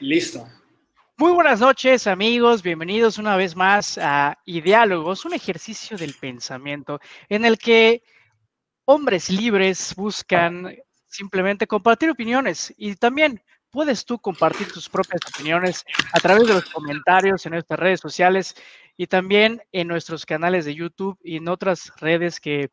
Listo. Muy buenas noches amigos, bienvenidos una vez más a Ideálogos, un ejercicio del pensamiento en el que hombres libres buscan simplemente compartir opiniones y también puedes tú compartir tus propias opiniones a través de los comentarios en nuestras redes sociales y también en nuestros canales de YouTube y en otras redes que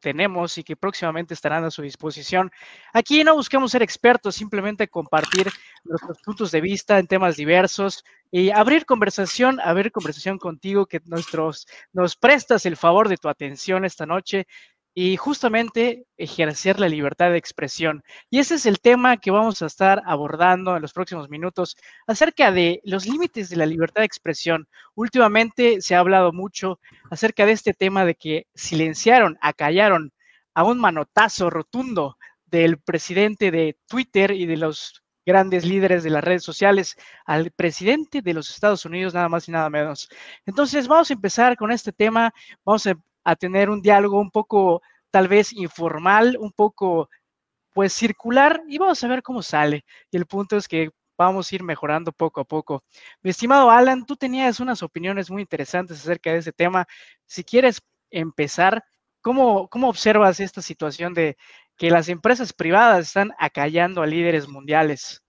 tenemos y que próximamente estarán a su disposición. Aquí no buscamos ser expertos, simplemente compartir nuestros puntos de vista en temas diversos y abrir conversación, abrir conversación contigo, que nuestros, nos prestas el favor de tu atención esta noche y justamente ejercer la libertad de expresión. Y ese es el tema que vamos a estar abordando en los próximos minutos acerca de los límites de la libertad de expresión. Últimamente se ha hablado mucho acerca de este tema de que silenciaron, acallaron a un manotazo rotundo del presidente de Twitter y de los grandes líderes de las redes sociales al presidente de los Estados Unidos, nada más y nada menos. Entonces, vamos a empezar con este tema, vamos a a tener un diálogo un poco tal vez informal, un poco pues circular y vamos a ver cómo sale. Y el punto es que vamos a ir mejorando poco a poco. Mi estimado Alan, tú tenías unas opiniones muy interesantes acerca de ese tema. Si quieres empezar, ¿cómo, cómo observas esta situación de que las empresas privadas están acallando a líderes mundiales?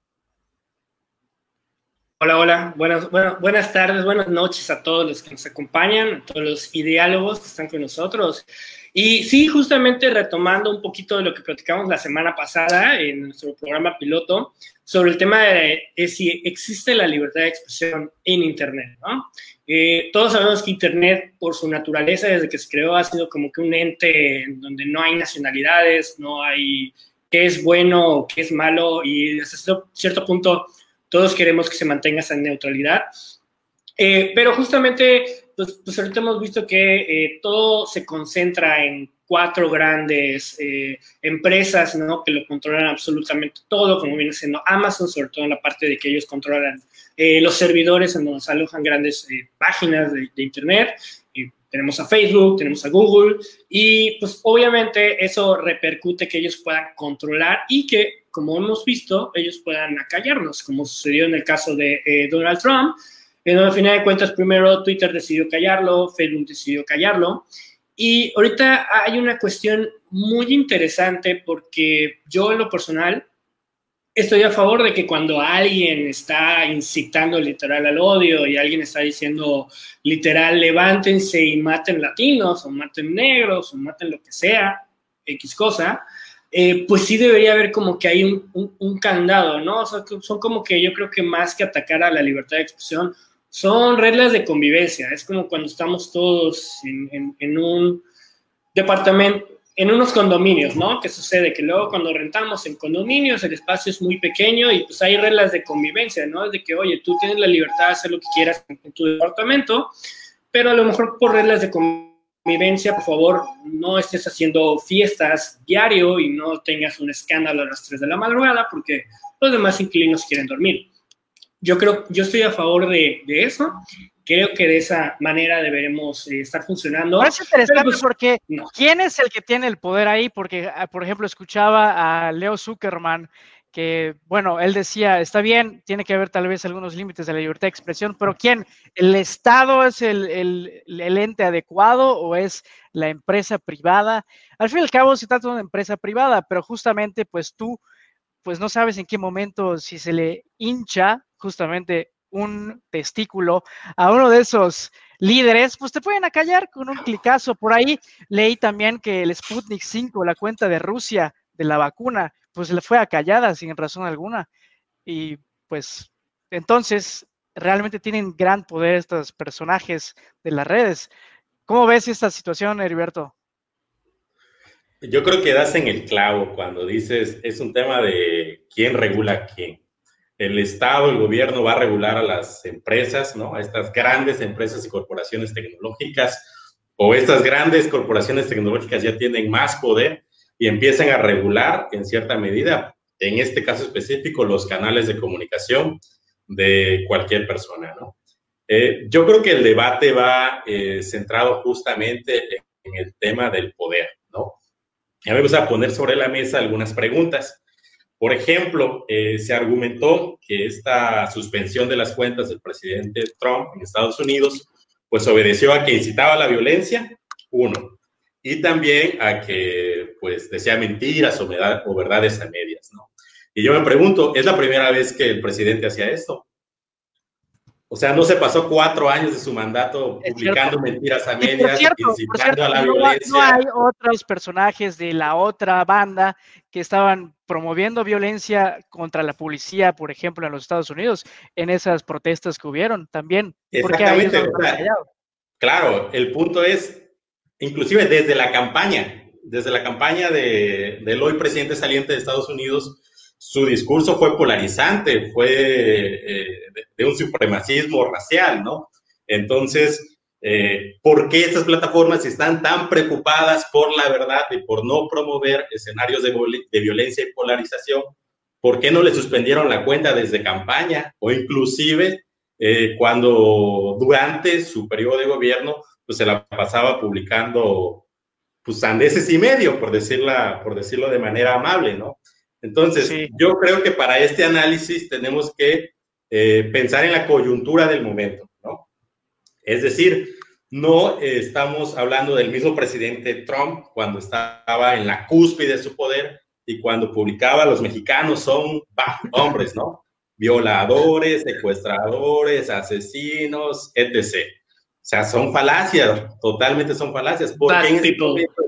Hola, hola, buenas, buenas tardes, buenas noches a todos los que nos acompañan, a todos los ideálogos que están con nosotros. Y sí, justamente retomando un poquito de lo que platicamos la semana pasada en nuestro programa piloto sobre el tema de, si existe la libertad de expresión en Internet, ¿no? Eh, todos sabemos que Internet, por su naturaleza, desde que se creó, ha sido como que un ente en donde no hay nacionalidades, no hay qué es bueno o qué es malo, y hasta cierto punto todos queremos que se mantenga esa neutralidad. Eh, pero justamente, pues, pues, ahorita hemos visto que eh, todo se concentra en cuatro grandes eh, empresas, ¿no? Que lo controlan absolutamente todo, como viene siendo Amazon, sobre todo en la parte de que ellos controlan los servidores en donde se alojan grandes páginas de, de Internet. Tenemos a Facebook, tenemos a Google, y pues obviamente eso repercute que ellos puedan controlar y que como hemos visto, ellos puedan acallarnos, como sucedió en el caso de eh, Donald Trump, en donde al final de cuentas primero Twitter decidió callarlo, Facebook decidió callarlo. Y ahorita hay una cuestión muy interesante porque yo en lo personal estoy a favor de que cuando alguien está incitando literal al odio y alguien está diciendo literal levántense y maten latinos o maten negros o maten lo que sea, X cosa, eh, pues sí debería haber como que hay un, candado, ¿no? O sea, son como que yo creo que más que atacar a la libertad de expresión, son reglas de convivencia. Es como cuando estamos todos en, un departamento, en unos condominios, ¿no? Que sucede que luego cuando rentamos en condominios el espacio es muy pequeño y pues hay reglas de convivencia, ¿no? De que, oye, tú tienes la libertad de hacer lo que quieras en tu departamento, pero a lo mejor por reglas de convivencia por favor, no estés haciendo fiestas diario y no tengas un escándalo a las 3 de la madrugada porque los demás inquilinos quieren dormir. Yo creo, yo estoy a favor de, eso. Creo que de esa manera deberemos eh, estar funcionando. Es interesante pues, porque ¿quién es el que tiene el poder ahí? Porque, ah, por ejemplo, escuchaba a Leo Zuckerman que, bueno, él decía, está bien, tiene que haber tal vez algunos límites de la libertad de expresión, pero ¿quién? ¿El Estado es el, el, ente adecuado o es la empresa privada? Al fin y al cabo se trata de una empresa privada, pero justamente pues tú, pues no sabes en qué momento si se le hincha justamente un testículo a uno de esos líderes, pues te pueden acallar con un clicazo. Por ahí leí también que el Sputnik 5, la cuenta de Rusia de la vacuna, pues le fue acallada sin razón alguna. Y pues entonces realmente tienen gran poder estos personajes de las redes. ¿Cómo ves esta situación, Heriberto? Yo creo que das en el clavo cuando dices, es un tema de quién regula a quién. El Estado, el gobierno va a regular a las empresas, ¿no? A estas grandes empresas y corporaciones tecnológicas, o estas grandes corporaciones tecnológicas ya tienen más poder y empiezan a regular en cierta medida, en este caso específico, los canales de comunicación de cualquier persona, ¿no? Eh, yo creo que el debate va eh, centrado justamente en el tema del poder, ¿no? A mí me poner sobre la mesa algunas preguntas. Por ejemplo, eh, se argumentó que esta suspensión de las cuentas del presidente Trump en Estados Unidos, pues obedeció a que incitaba la violencia, uno, y también a que, pues, decía mentiras o, verdades a medias. Y yo me pregunto, ¿es la primera vez que el presidente hacía esto? O sea, no se pasó cuatro años de su mandato publicando mentiras a medias, incitando a la violencia. No hay otros personajes de la otra banda que estaban promoviendo violencia contra la policía, por ejemplo, en los Estados Unidos, en esas protestas que hubieron también. Exactamente. claro, el punto es, inclusive desde la campaña, desde la campaña de, del hoy presidente saliente de Estados Unidos, su discurso fue polarizante, fue eh, de, un supremacismo racial, ¿no? Entonces, eh, ¿por qué estas plataformas están tan preocupadas por la verdad y por no promover escenarios de, violencia y polarización? ¿Por qué no le suspendieron la cuenta desde campaña o inclusive eh, cuando durante su periodo de gobierno pues se la pasaba publicando pues sandeces y medio, por, por decirlo de manera amable, ¿no? Entonces, yo creo que para este análisis tenemos que eh, pensar en la coyuntura del momento, ¿no? Es decir, no estamos hablando del mismo presidente Trump cuando estaba en la cúspide de su poder y cuando publicaba los mexicanos son hombres, ¿no? Violadores, secuestradores, asesinos, etc. O sea, son falacias, totalmente son falacias, porque en este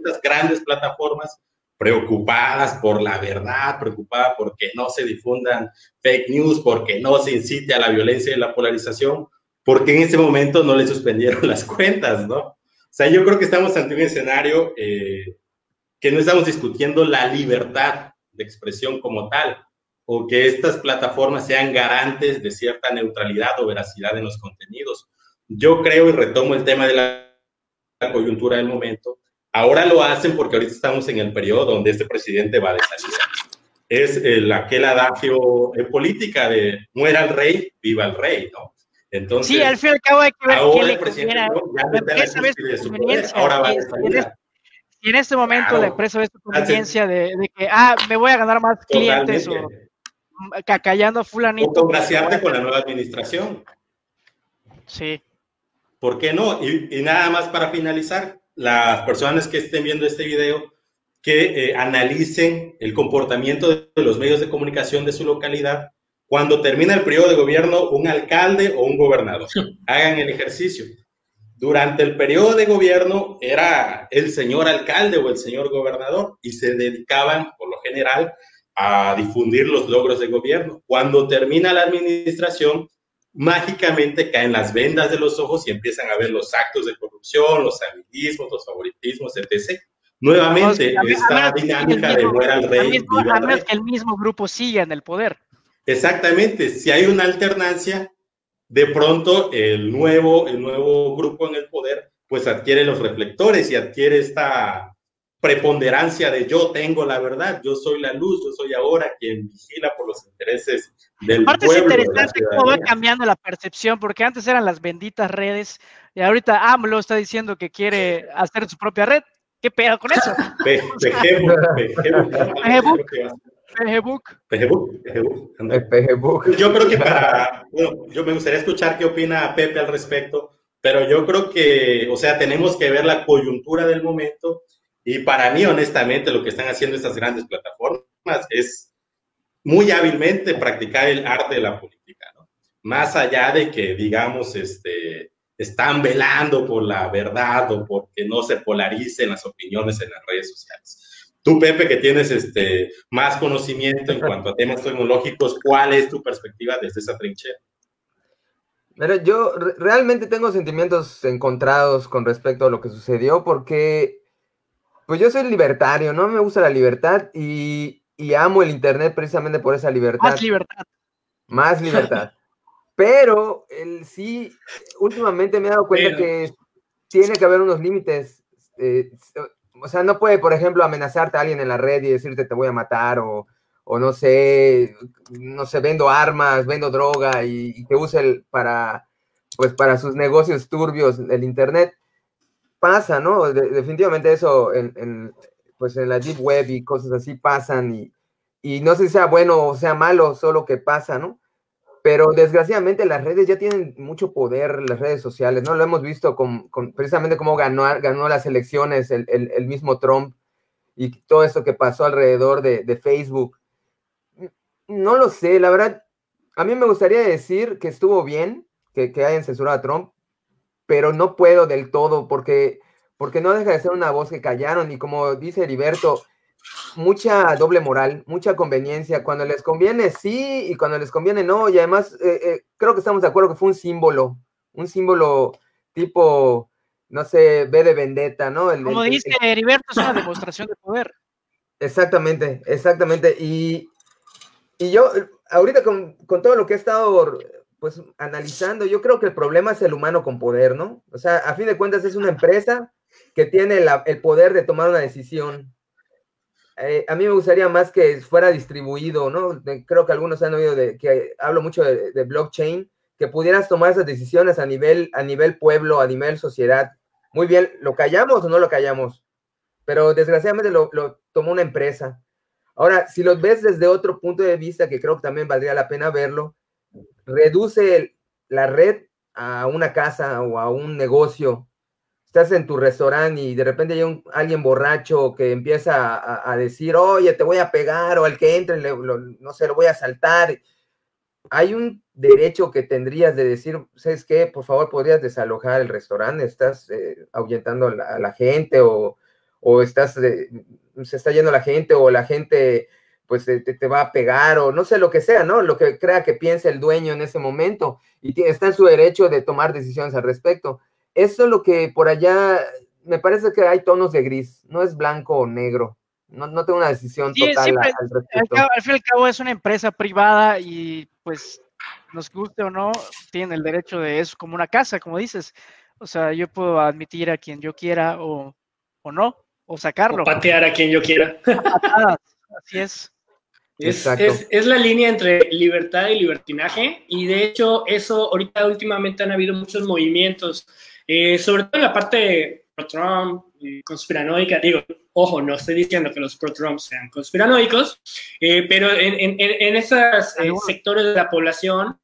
estas grandes plataformas preocupadas por la verdad, preocupadas porque no se difundan fake news, porque no se incite a la violencia y la polarización, porque en ese momento no le suspendieron las cuentas, ¿no? O sea, yo creo que estamos ante un escenario eh, que no estamos discutiendo la libertad de expresión como tal, o que estas plataformas sean garantes de cierta neutralidad o veracidad en los contenidos. Yo creo, y retomo el tema de la coyuntura del momento, Ahora lo hacen porque ahorita estamos en el periodo donde este presidente va de salida. Es el, aquel adagio en política de muera el rey, viva el rey, ¿no? Entonces, sí, al fin y al cabo hay que ver qué le conviene. Ahora va de salida. Y en este momento la empresa ve su conveniencia de, de, que, ah, me voy a ganar más clientes o cacallando a fulanito. O congraciarte con la nueva administración. Sí. ¿Por qué no? Y, y, nada más para finalizar, las personas que estén viendo este video que eh, analicen el comportamiento de los medios de comunicación de su localidad cuando termina el periodo de gobierno un alcalde o un gobernador. Hagan el ejercicio. Durante el periodo de gobierno era el señor alcalde o el señor gobernador y se dedicaban, por lo general, a difundir los logros de gobierno. Cuando termina la administración, mágicamente caen las vendas de los ojos y empiezan a ver los actos de corrupción, los los favoritismos, etc. Nuevamente, esta dinámica de muera al rey. Que el mismo grupo siga en el poder. Exactamente, si hay una alternancia, de pronto el nuevo, el nuevo grupo en el poder pues adquiere los reflectores y adquiere esta preponderancia de yo tengo la verdad, yo soy la luz, yo soy ahora quien vigila por los intereses del Aparte pueblo. es interesante cómo va cambiando la percepción, porque antes eran las benditas redes y ahorita AMLO está diciendo que quiere hacer su propia red. ¿Qué pedo con eso? Yo creo que para, bueno, yo me gustaría escuchar qué opina Pepe al respecto, pero yo creo que, o sea, tenemos que ver la coyuntura del momento y para mí, honestamente, lo que están haciendo estas grandes plataformas es muy hábilmente practicar el arte de la política, ¿no? Más allá de que, digamos, este, están velando por la verdad o porque no se polaricen las opiniones en las redes sociales. Tú, Pepe, que tienes este, más conocimiento en cuanto a temas tecnológicos, ¿cuál es tu perspectiva desde esa trinchera? Pero yo realmente tengo sentimientos encontrados con respecto a lo que sucedió porque pues yo soy libertario, ¿no? Me gusta la libertad y, amo el Internet precisamente por esa libertad. Más libertad. Más libertad. Pero el, sí, últimamente me he dado cuenta que tiene que haber unos límites. Eh, o sea, no puede, por ejemplo, amenazarte a alguien en la red y decirte te voy a matar o, no sé, no sé, vendo armas, vendo droga y, que use el, para, pues para sus negocios turbios el Internet pasa, ¿no? definitivamente eso en, pues en la Deep Web y cosas así pasan y, y no sé si sea bueno o sea malo, solo que pasa, ¿no? Pero desgraciadamente las redes ya tienen mucho poder, las redes sociales, ¿no? Lo hemos visto con, precisamente cómo ganó, ganó las elecciones el, el, mismo Trump y todo eso que pasó alrededor de, de, Facebook. No lo sé, la verdad, a mí me gustaría decir que estuvo bien que, que hayan censurado a Trump, pero no puedo del todo porque, porque no deja de ser una voz que callaron y como dice Heriberto, mucha doble moral, mucha conveniencia. Cuando les conviene sí y cuando les conviene no. Y además eh, eh, creo que estamos de acuerdo que fue un símbolo, un símbolo tipo, no sé, B de vendetta, ¿no? Como dice Heriberto, es una demostración de poder. Exactamente, exactamente. Y, y yo, ahorita con, con, todo lo que he estado pues analizando, yo creo que el problema es el humano con poder, ¿no? O sea, a fin de cuentas es una empresa que tiene el poder de tomar una decisión eh, a mí me gustaría más que fuera distribuido, ¿no? Creo que algunos han oído de que hablo mucho de, blockchain, que pudieras tomar esas decisiones a nivel, a nivel pueblo, a nivel sociedad. Muy bien, ¿lo callamos o no lo callamos? Pero desgraciadamente lo, tomó una empresa. Ahora, si lo ves desde otro punto de vista, que creo que también valdría la pena verlo, reduce la red a una casa o a un negocio estás en tu restaurante y de repente hay un, alguien borracho que empieza a, decir, oye, te voy a pegar, o al que entre, no sé, lo voy a saltar. Hay un derecho que tendrías de decir, ¿sabes qué? Por favor, podrías desalojar el restaurante, estás eh, ahuyentando a la, gente o, o estás, se está yendo la gente o la gente pues te, te, va a pegar o no sé lo que sea, ¿no? Lo que crea que piense el dueño en ese momento y está en su derecho de tomar decisiones al respecto eso es lo que por allá me parece que hay tonos de gris, no es blanco o negro. No, no tengo una decisión total al respecto. Al, fin y al cabo es una empresa privada y pues nos guste o no, tienen el derecho de eso como una casa, como dices. O sea, yo puedo admitir a quien yo quiera o, o no, o sacarlo. O patear a quien yo quiera. Así es. Es, es, es, la línea entre libertad y libertinaje y de hecho eso ahorita últimamente han habido muchos movimientos eh, sobre todo en la parte pro-Trump, conspiranoica, digo, ojo, no estoy diciendo que los pro-Trump sean conspiranoicos, eh, pero en, en, en esos eh, sectores de la población,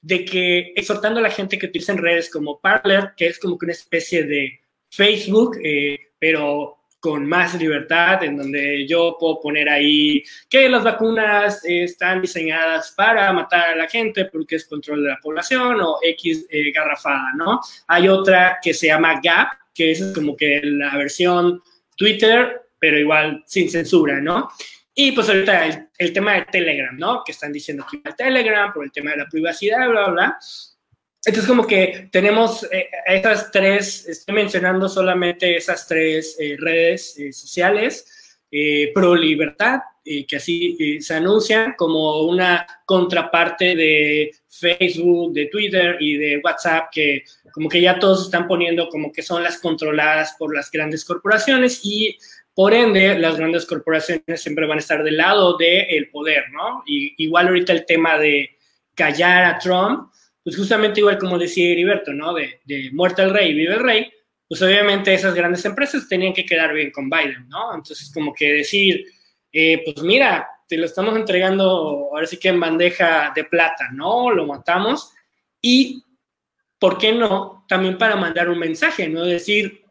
de que exhortando a la gente que utilicen redes como Parler, que es como que una especie de Facebook, pero con más libertad, en donde yo puedo poner ahí que las vacunas están diseñadas para matar a la gente porque es control de la población o X eh, garrafada, ¿no? Hay otra que se llama Gap, que es como que la versión Twitter, pero igual sin censura, ¿no? Y pues ahorita el, tema de Telegram, ¿no? Que están diciendo que el Telegram por el tema de la privacidad, bla, bla, bla. Entonces, como que tenemos eh, esas tres, estoy mencionando solamente esas tres eh, redes eh, sociales pro libertad, que así se anuncian como una contraparte de Facebook, de Twitter y de WhatsApp, que como que ya todos están poniendo como que son las controladas por las grandes corporaciones y por ende las grandes corporaciones siempre van a estar del lado del poder, ¿no? Y igual ahorita el tema de callar a Trump pues justamente igual como decía Heriberto, ¿no? De, de muerte el rey, vive el rey, pues obviamente esas grandes empresas tenían que quedar bien con Biden, ¿no? Entonces como que decir, eh, pues mira, te lo estamos entregando ahora sí que en bandeja de plata, ¿no? Lo matamos y, ¿por qué no? También para mandar un mensaje, ¿no? Decir,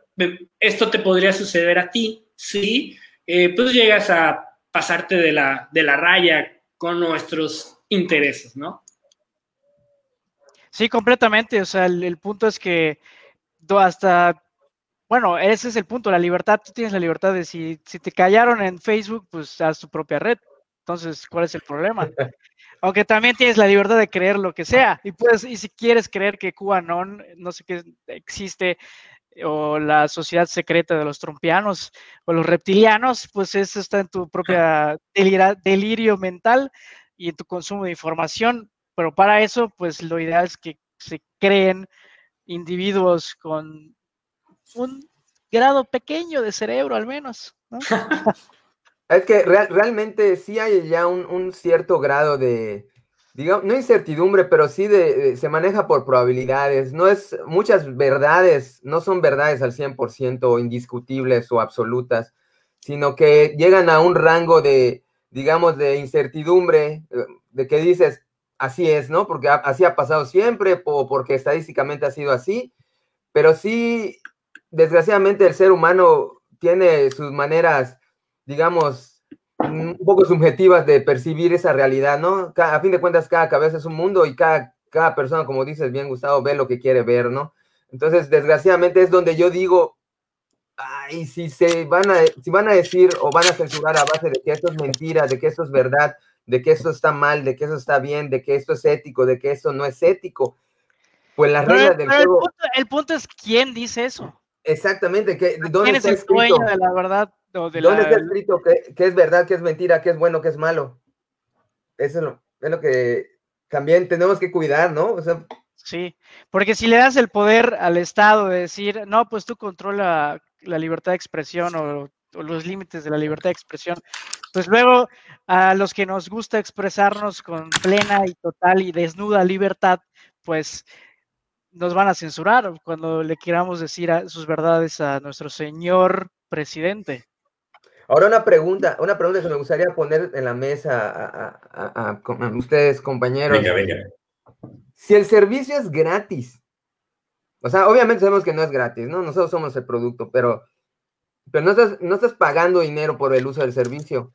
esto te podría suceder a ti, sí, eh, pues llegas a pasarte de la, de la raya con nuestros intereses, ¿no? Sí, completamente. O sea, el, punto es que hasta, bueno, ese es el punto, la libertad, tú tienes la libertad de si, si te callaron en Facebook, pues haz tu propia red. Entonces, ¿cuál es el problema? Aunque también tienes la libertad de creer lo que sea. Y pues, y si quieres creer que QAnon, no sé qué existe, o la sociedad secreta de los trompianos o los reptilianos, pues eso está en tu propia delirio mental y en tu consumo de información pero para eso, pues lo ideal es que se creen individuos con un grado pequeño de cerebro al menos. ¿no? es que realmente sí hay ya un, cierto grado de, digamos, no incertidumbre, pero sí de, se maneja por probabilidades. No es, muchas verdades no son verdades al 100% indiscutibles o absolutas, sino que llegan a un rango de, digamos, de incertidumbre, eh, de que dices, así es, ¿no? Porque así ha pasado siempre, o porque estadísticamente ha sido así, pero sí, desgraciadamente el ser humano tiene sus maneras, digamos, un poco subjetivas de percibir esa realidad, ¿no? A fin de cuentas, cada cabeza es un mundo y cada, cada persona, como dices bien, Gustavo, ve lo que quiere ver, ¿no? Entonces, desgraciadamente es donde yo digo, ay, si se van a, si van a decir o van a censurar a base de que esto es mentira, de que esto es verdad, de que esto está mal, de que eso está bien, de que esto es ético, de que esto no es ético, pues las reglas del juego. El punto, es quién dice eso. Exactamente, que ¿dónde ¿Quién está es el escrito? de la verdad? ¿Dónde está escrito que, es verdad, que es mentira, que es bueno, que es malo? Eso es lo, es lo que también tenemos que cuidar, ¿no? O sea, Sí, porque si le das el poder al Estado de decir, no, pues tú controla la libertad de expresión o, los límites de la libertad de expresión, pues luego a los que nos gusta expresarnos con plena y total y desnuda libertad, pues nos van a censurar cuando le queramos decir sus verdades a nuestro señor presidente. Ahora una pregunta, una pregunta que me gustaría poner en la mesa a, a ustedes, compañeros. Venga, venga. Si el servicio es gratis, o sea, obviamente sabemos que no es gratis, ¿no? Nosotros somos el producto, pero, pero no, estás, no estás pagando dinero por el uso del servicio.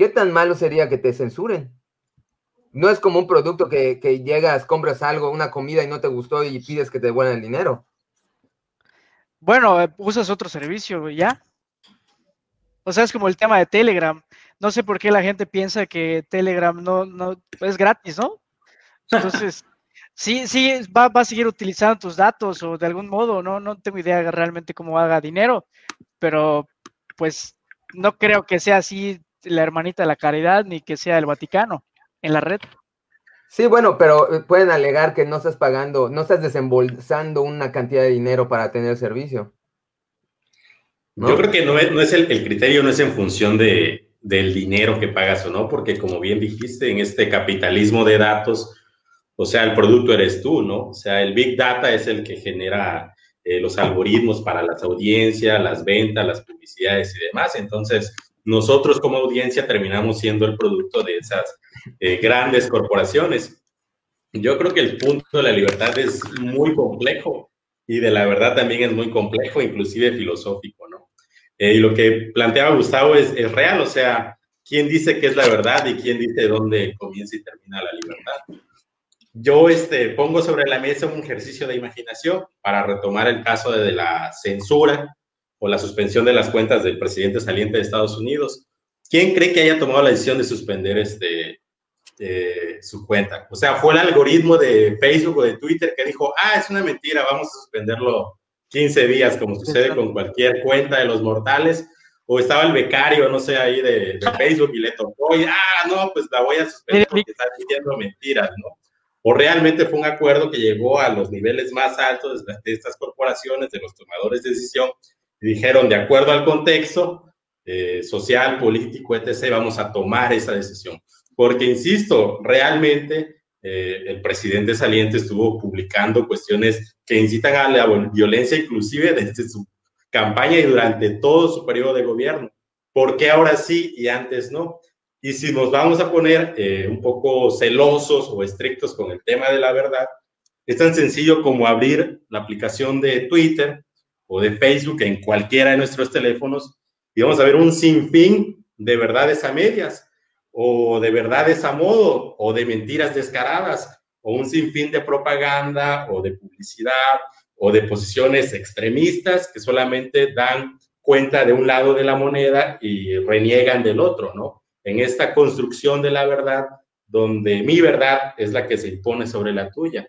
¿Qué tan malo sería que te censuren? No es como un producto que, llegas, compras algo, una comida y no te gustó y pides que te devuelvan el dinero. Bueno, eh, usas otro servicio, ¿ya? O sea, es como el tema de Telegram. No sé por qué la gente piensa que Telegram no, no es gratis, ¿no? Entonces, sí, sí, va, va, a seguir utilizando tus datos o de algún modo, ¿no? No tengo idea realmente cómo haga dinero, pero pues no creo que sea así la hermanita de la caridad ni que sea el Vaticano en la red. Sí, bueno, pero eh, pueden alegar que no estás pagando, no estás desembolsando una cantidad de dinero para tener servicio. Yo creo que no es, no es el, el, criterio, no es en función de, del dinero que pagas o no, porque como bien dijiste, en este capitalismo de datos, o sea, el producto eres tú, ¿no? O sea, el Big Data es el que genera eh, los algoritmos para las audiencias, las ventas, las publicidades y demás. Entonces, nosotros como audiencia terminamos siendo el producto de esas eh, grandes corporaciones. Yo creo que el punto de la libertad es muy complejo y de la verdad también es muy complejo, inclusive filosófico, ¿no? Eh, y lo que planteaba Gustavo es, es real, o sea, ¿quién dice que es la verdad y quién dice dónde comienza y termina la libertad? yo este, pongo sobre la mesa un ejercicio de imaginación para retomar el caso de, la censura o la suspensión de las cuentas del presidente saliente de Estados Unidos. ¿Quién cree que haya tomado la decisión de suspender este, eh, su cuenta? O sea, ¿fue el algoritmo de Facebook o de Twitter que dijo, ah, es una mentira, vamos a suspenderlo 15 días, como sucede con cualquier cuenta de los mortales? o estaba el becario, no sé, ahí de, Facebook y le tocó, y, ah, no, pues la voy a suspender porque está diciendo mentiras, ¿no? o realmente fue un acuerdo que llegó a los niveles más altos de estas corporaciones, de los tomadores de decisión, dijeron, de acuerdo al contexto eh, social, político, etc., vamos a tomar esa decisión. Porque, insisto, realmente eh, el presidente saliente estuvo publicando cuestiones que incitan a la violencia, inclusive desde su campaña y durante todo su periodo de gobierno. ¿Por qué ahora sí y antes no? Y si nos vamos a poner eh, un poco celosos o estrictos con el tema de la verdad, es tan sencillo como abrir la aplicación de Twitter o de Facebook en cualquiera de nuestros teléfonos y vamos a ver un sinfín de verdades a medias o de verdades a modo o de mentiras descaradas o un sinfín de propaganda o de publicidad o de posiciones extremistas que solamente dan cuenta de un lado de la moneda y reniegan del otro, ¿no? en esta construcción de la verdad donde mi verdad es la que se impone sobre la tuya.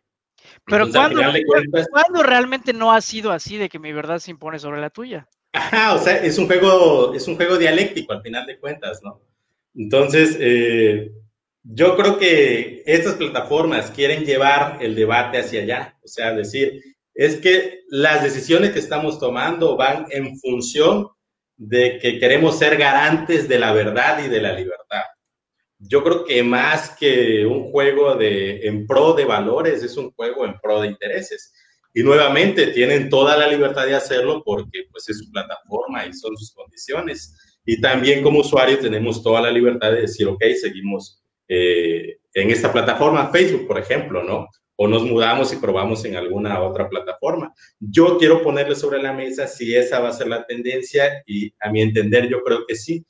Pero ¿cuándo, realmente no ha sido así de que mi verdad se impone sobre la tuya? Ajá, o sea, es un juego, es un juego dialéctico al final de cuentas, ¿no? Entonces, eh, yo creo que estas plataformas quieren llevar el debate hacia allá, o sea, decir, es que las decisiones que estamos tomando van en función de que queremos ser garantes de la verdad y de la libertad. Yo creo que más que un juego de en pro de valores, es un juego en pro de intereses. Y nuevamente tienen toda la libertad de hacerlo porque pues es su plataforma y son sus condiciones. Y también como usuarios tenemos toda la libertad de decir, ok, seguimos eh, en esta plataforma, Facebook, por ejemplo, ¿no? O nos mudamos y probamos en alguna otra plataforma. Yo quiero ponerle sobre la mesa si esa va a ser la tendencia y a mi entender yo creo que sí,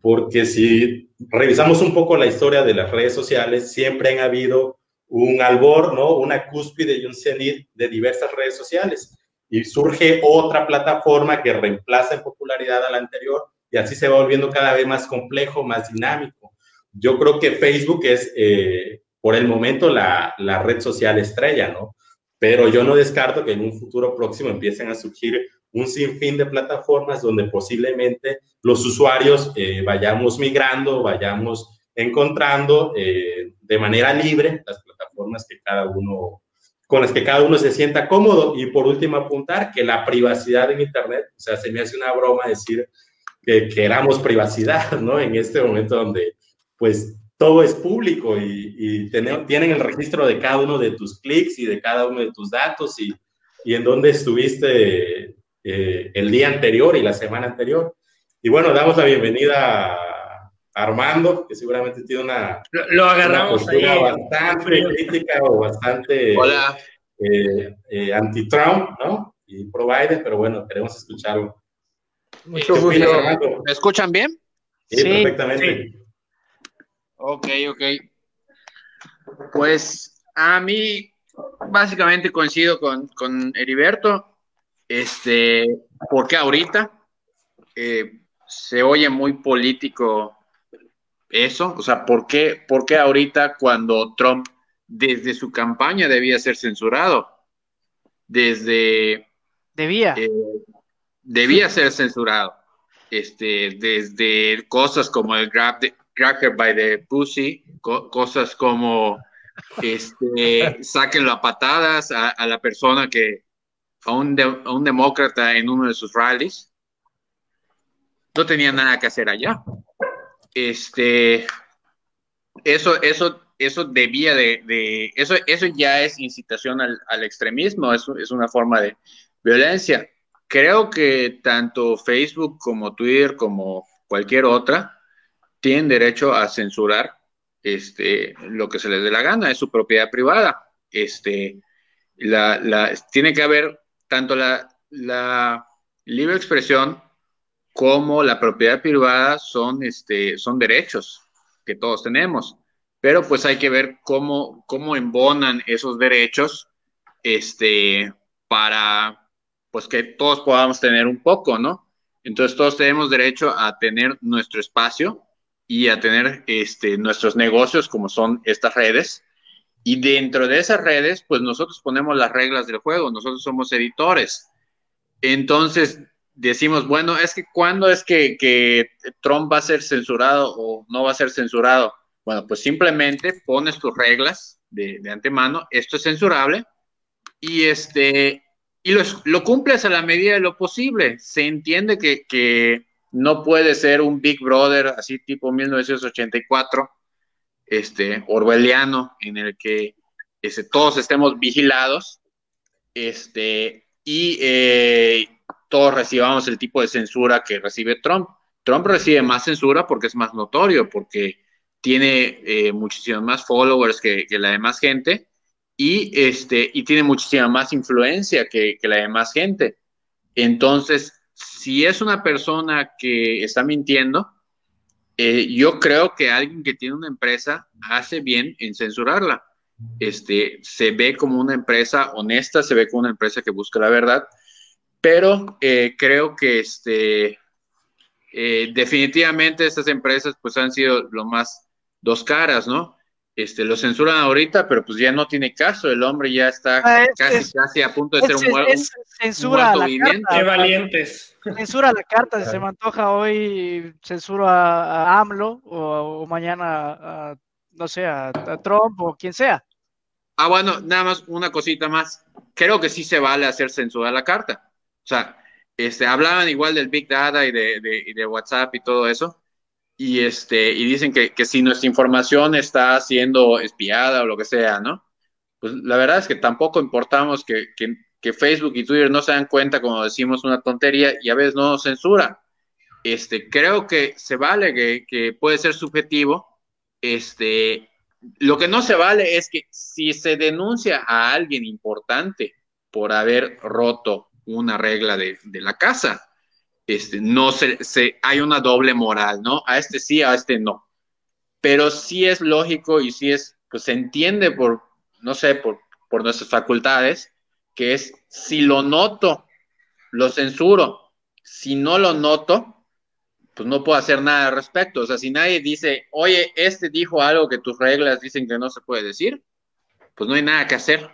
porque si revisamos un poco la historia de las redes sociales, siempre han habido un albor, ¿no? Una cúspide y un cenit de diversas redes sociales. Y surge otra plataforma que reemplaza en popularidad a la anterior y así se va volviendo cada vez más complejo, más dinámico. Yo creo que Facebook es, eh, por el momento, la, la red social estrella, ¿no? Pero yo no descarto que en un futuro próximo empiecen a surgir un sinfín de plataformas donde posiblemente los usuarios eh, vayamos migrando, vayamos encontrando eh, de manera libre las plataformas que cada uno con las que cada uno se sienta cómodo y por último apuntar que la privacidad en internet, o sea, se me hace una broma decir que queramos privacidad, ¿no? En este momento donde pues todo es público y, y tienen el registro de cada uno de tus clics y de cada uno de tus datos y, y en dónde estuviste eh, el día anterior y la semana anterior. Y bueno, damos la bienvenida a Armando, que seguramente tiene una, lo, agarramos ahí, bastante crítica o bastante eh, eh, anti-Trump, ¿no? Y pro-Biden, pero bueno, queremos escucharlo. Mucho gusto. ¿Me escuchan bien? Sí, perfectamente. Ok, ok. Pues a mí básicamente coincido con, con Heriberto. Este, porque ahorita eh, se oye muy político eso, o sea, ¿por qué, ¿por qué ahorita cuando Trump desde su campaña debía ser censurado? Desde... Debía. Eh, debía ser censurado. Este, desde cosas como el grab, the, by the pussy, cosas como este, sáquenlo a patadas a la persona que, a un, demócrata en uno de sus rallies. No tenía nada que hacer allá. Este, eso, eso, eso debía de, eso, eso ya es incitación al, extremismo, eso es una forma de violencia. Creo que tanto Facebook como Twitter como cualquier otra tienen derecho a censurar este, lo que se les dé la gana, es su propiedad privada. Este, la, la, tiene que haber tanto la, libre expresión como la propiedad privada son, este, son derechos que todos tenemos, pero pues hay que ver cómo, cómo embonan esos derechos este, para pues que todos podamos tener un poco, ¿no? Entonces todos tenemos derecho a tener nuestro espacio y a tener este, nuestros negocios como son estas redes y dentro de esas redes, pues nosotros ponemos las reglas del juego, nosotros somos editores. Entonces decimos, bueno, es que cuándo es que, Trump va a ser censurado o no va a ser censurado. Bueno, pues simplemente pones tus reglas de, antemano, esto es censurable, y este y lo, lo, cumples a la medida de lo posible. Se entiende que, que no puede ser un Big Brother así tipo 1984 este, orwelliano en el que este, todos estemos vigilados este, y eh, todos recibamos el tipo de censura que recibe Trump. Trump recibe más censura porque es más notorio, porque tiene eh, muchísimos más followers que, la demás gente y, este, y tiene muchísima más influencia que, que la demás gente. Entonces, si es una persona que está mintiendo, eh, yo creo que alguien que tiene una empresa hace bien en censurarla. Este, se ve como una empresa honesta, se ve como una empresa que busca la verdad, pero eh, creo que este, eh, definitivamente estas empresas pues han sido lo más dos caras, ¿no? Este, lo censuran ahorita, pero pues ya no tiene caso, el hombre ya está ah, casi, casi a punto de ser un, muerto, censura viviente. Qué valientes. Censura la carta, si se me antoja hoy, censuro a, AMLO o, mañana, a, no sé, a, Trump o quien sea. Ah, bueno, nada más una cosita más. Creo que sí se vale hacer censura a la carta. O sea, este, hablaban igual del Big Data y de, de, y de WhatsApp y todo eso y, este, y dicen que, que, si nuestra información está siendo espiada o lo que sea, ¿no? Pues la verdad es que tampoco importamos que, que, Facebook y Twitter no se dan cuenta, como decimos, una tontería y a veces no nos censura. este, creo que se vale, que, que puede ser subjetivo, este, lo que no se vale es que si se denuncia a alguien importante por haber roto una regla de, la casa, este, no se, se, hay una doble moral, ¿no? A este sí, a este no. Pero sí es lógico y sí es, pues se entiende por, no sé, por, por nuestras facultades, que es si lo noto, lo censuro. Si no lo noto, pues no puedo hacer nada al respecto. O sea, si nadie dice, oye, este dijo algo que tus reglas dicen que no se puede decir, pues no hay nada que hacer.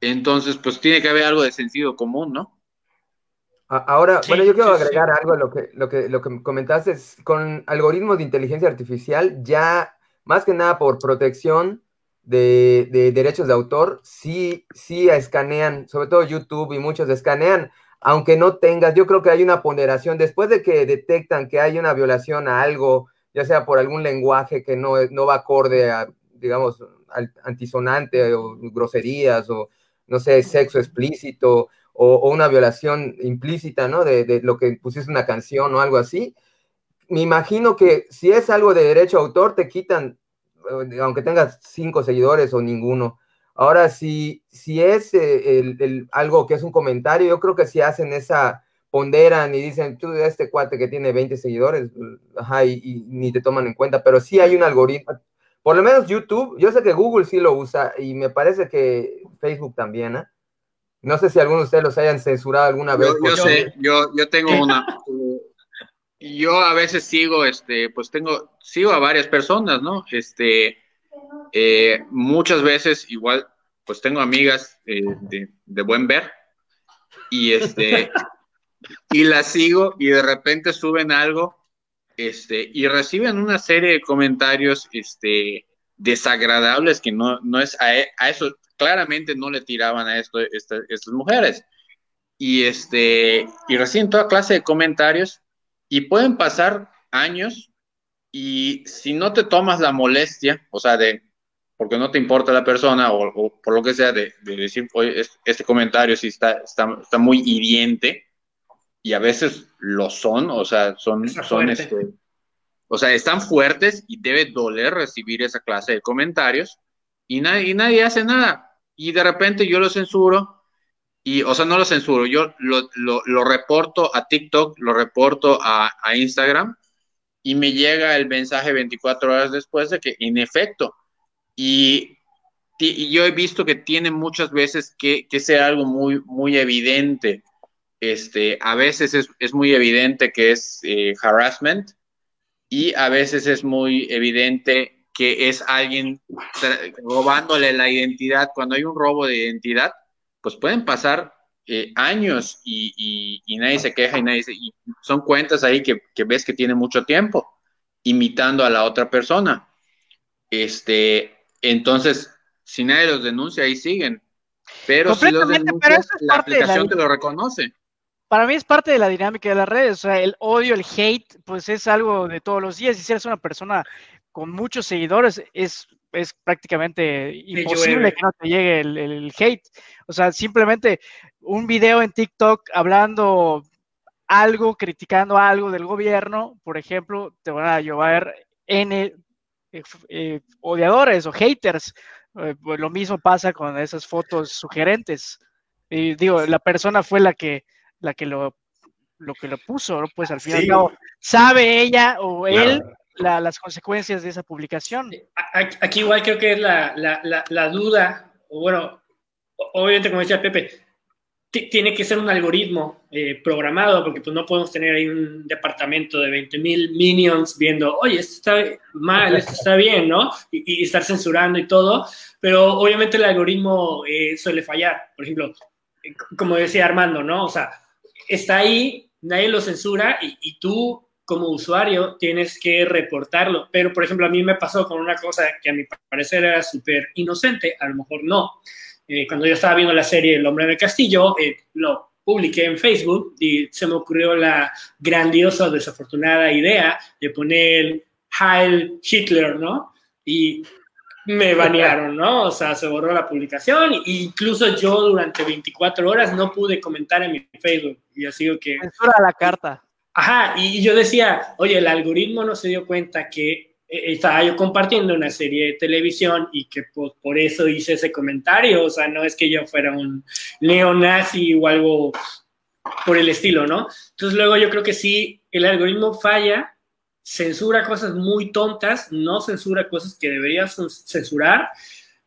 Entonces, pues tiene que haber algo de sentido común, ¿no? Ahora, bueno, yo quiero agregar algo a lo que, lo que, lo que comentaste. con algoritmos de inteligencia artificial, ya más que nada por protección de, de derechos de autor, sí, sí escanean, sobre todo YouTube y muchos escanean aunque no tengas, yo creo que hay una ponderación, después de que detectan que hay una violación a algo, ya sea por algún lenguaje que no, no va acorde a, digamos, antisonante o groserías o, no sé, sexo explícito o, una violación implícita, ¿no? De, lo que pusiste una canción o algo así. Me imagino que si es algo de derecho autor, te quitan, eh, aunque tengas cinco seguidores o ninguno. Ahora, si, si es eh, algo que es un comentario, yo creo que si hacen esa, ponderan y dicen, tú, este cuate que tiene 20 seguidores, ajá, y, ni te toman en cuenta, pero sí hay un algoritmo, por lo menos YouTube, yo sé que Google sí lo usa y me parece que Facebook también, ¿eh? No sé si alguno de ustedes los hayan censurado alguna vez. Yo, sé, yo, yo tengo una. yo a veces sigo, este, pues tengo, sigo a varias personas, ¿no? Este, eh, muchas veces igual, pues tengo amigas eh, de, buen ver y este y las sigo y de repente suben algo este y reciben una serie de comentarios este desagradables que no, no es a, eso claramente no le tiraban a esto estas mujeres y este y reciben toda clase de comentarios y pueden pasar años y si no te tomas la molestia, o sea, de porque no te importa la persona o, por lo que sea, de, decir, oye, este, comentario sí está, está, está, muy hiriente, y a veces lo son, o sea, son, son este, o sea, están fuertes y debe doler recibir esa clase de comentarios, y nadie, y nadie hace nada. Y de repente yo lo censuro, y, o sea, no lo censuro, yo lo, lo, reporto a TikTok, lo reporto a, Instagram, y me llega el mensaje 24 horas después de que, en efecto, y, yo he visto que tiene muchas veces que, que ser algo muy, muy evidente. Este, a veces es, muy evidente que es eh, harassment y a veces es muy evidente que es alguien robándole la identidad. Cuando hay un robo de identidad, pues pueden pasar eh, años y, nadie se queja y nadie y son cuentas ahí que, que, ves que tiene mucho tiempo imitando a la otra persona. Este, entonces, si nadie los denuncia, ahí siguen. Pero si los denuncias, la aplicación te lo reconoce. Para mí es parte de la dinámica de las redes, o sea, el odio, el hate, pues es algo de todos los días. Y si eres una persona con muchos seguidores, es, es prácticamente imposible que no te llegue el, el, hate. O sea, simplemente un video en TikTok hablando algo, criticando algo del gobierno, por ejemplo, te van a llevar N eh, eh, odiadores o haters. Eh, pues lo mismo pasa con esas fotos sugerentes. Y digo, la persona fue la que, la que lo, lo que lo puso, Pues al final sabe ella o él las consecuencias de esa publicación. Aquí igual creo que es la, la, la duda, bueno, obviamente como decía Pepe, tiene que ser un algoritmo eh, programado, porque pues no podemos tener ahí un departamento de 20 mil minions viendo, oye, esto está mal, esto está bien, ¿no? Y, estar censurando y todo, pero obviamente el algoritmo eh, suele fallar. Por ejemplo, eh, como decía Armando, ¿no? O sea, está ahí, nadie lo censura y, y tú como usuario tienes que reportarlo. Pero, por ejemplo, a mí me pasó con una cosa que a mi parecer era súper inocente, a lo mejor no eh, cuando yo estaba viendo la serie El hombre del castillo, eh, lo publiqué en Facebook y se me ocurrió la grandiosa desafortunada idea de poner Heil Hitler, ¿no? Y me banearon, ¿no? O sea, se borró la publicación e incluso yo durante 24 horas no pude comentar en mi Facebook. Y así que... Censura la carta. Ajá, y yo decía, oye, el algoritmo no se dio cuenta que eh, estaba yo compartiendo una serie de televisión y que por eso hice ese comentario, o sea, no es que yo fuera un neonazi o algo por el estilo, ¿no? Entonces luego yo creo que sí, el algoritmo falla, censura cosas muy tontas, no censura cosas que debería censurar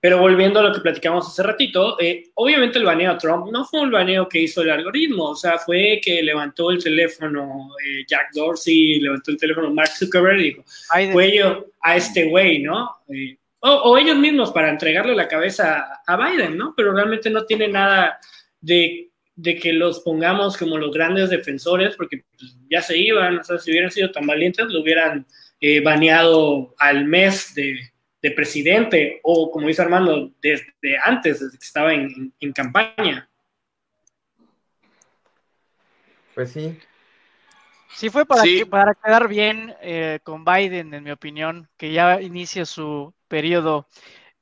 pero volviendo a lo que platicamos hace ratito, eh, obviamente el baneo a Trump no fue un baneo que hizo el algoritmo, o sea, fue que levantó el teléfono eh, Jack Dorsey, levantó el teléfono Mark Zuckerberg y dijo, cuello a este güey, ¿no? Eh, o, ellos mismos para entregarle la cabeza a Biden, ¿no? Pero realmente no tiene nada de, de que los pongamos como los grandes defensores, porque pues, ya se iban, o sea, si hubieran sido tan valientes, lo hubieran baneado al mes de de presidente o, como dice Armando, desde antes, desde que estaba en, campaña. Pues sí. Sí fue para, para quedar bien eh, con Biden, en mi opinión, que ya inicia su periodo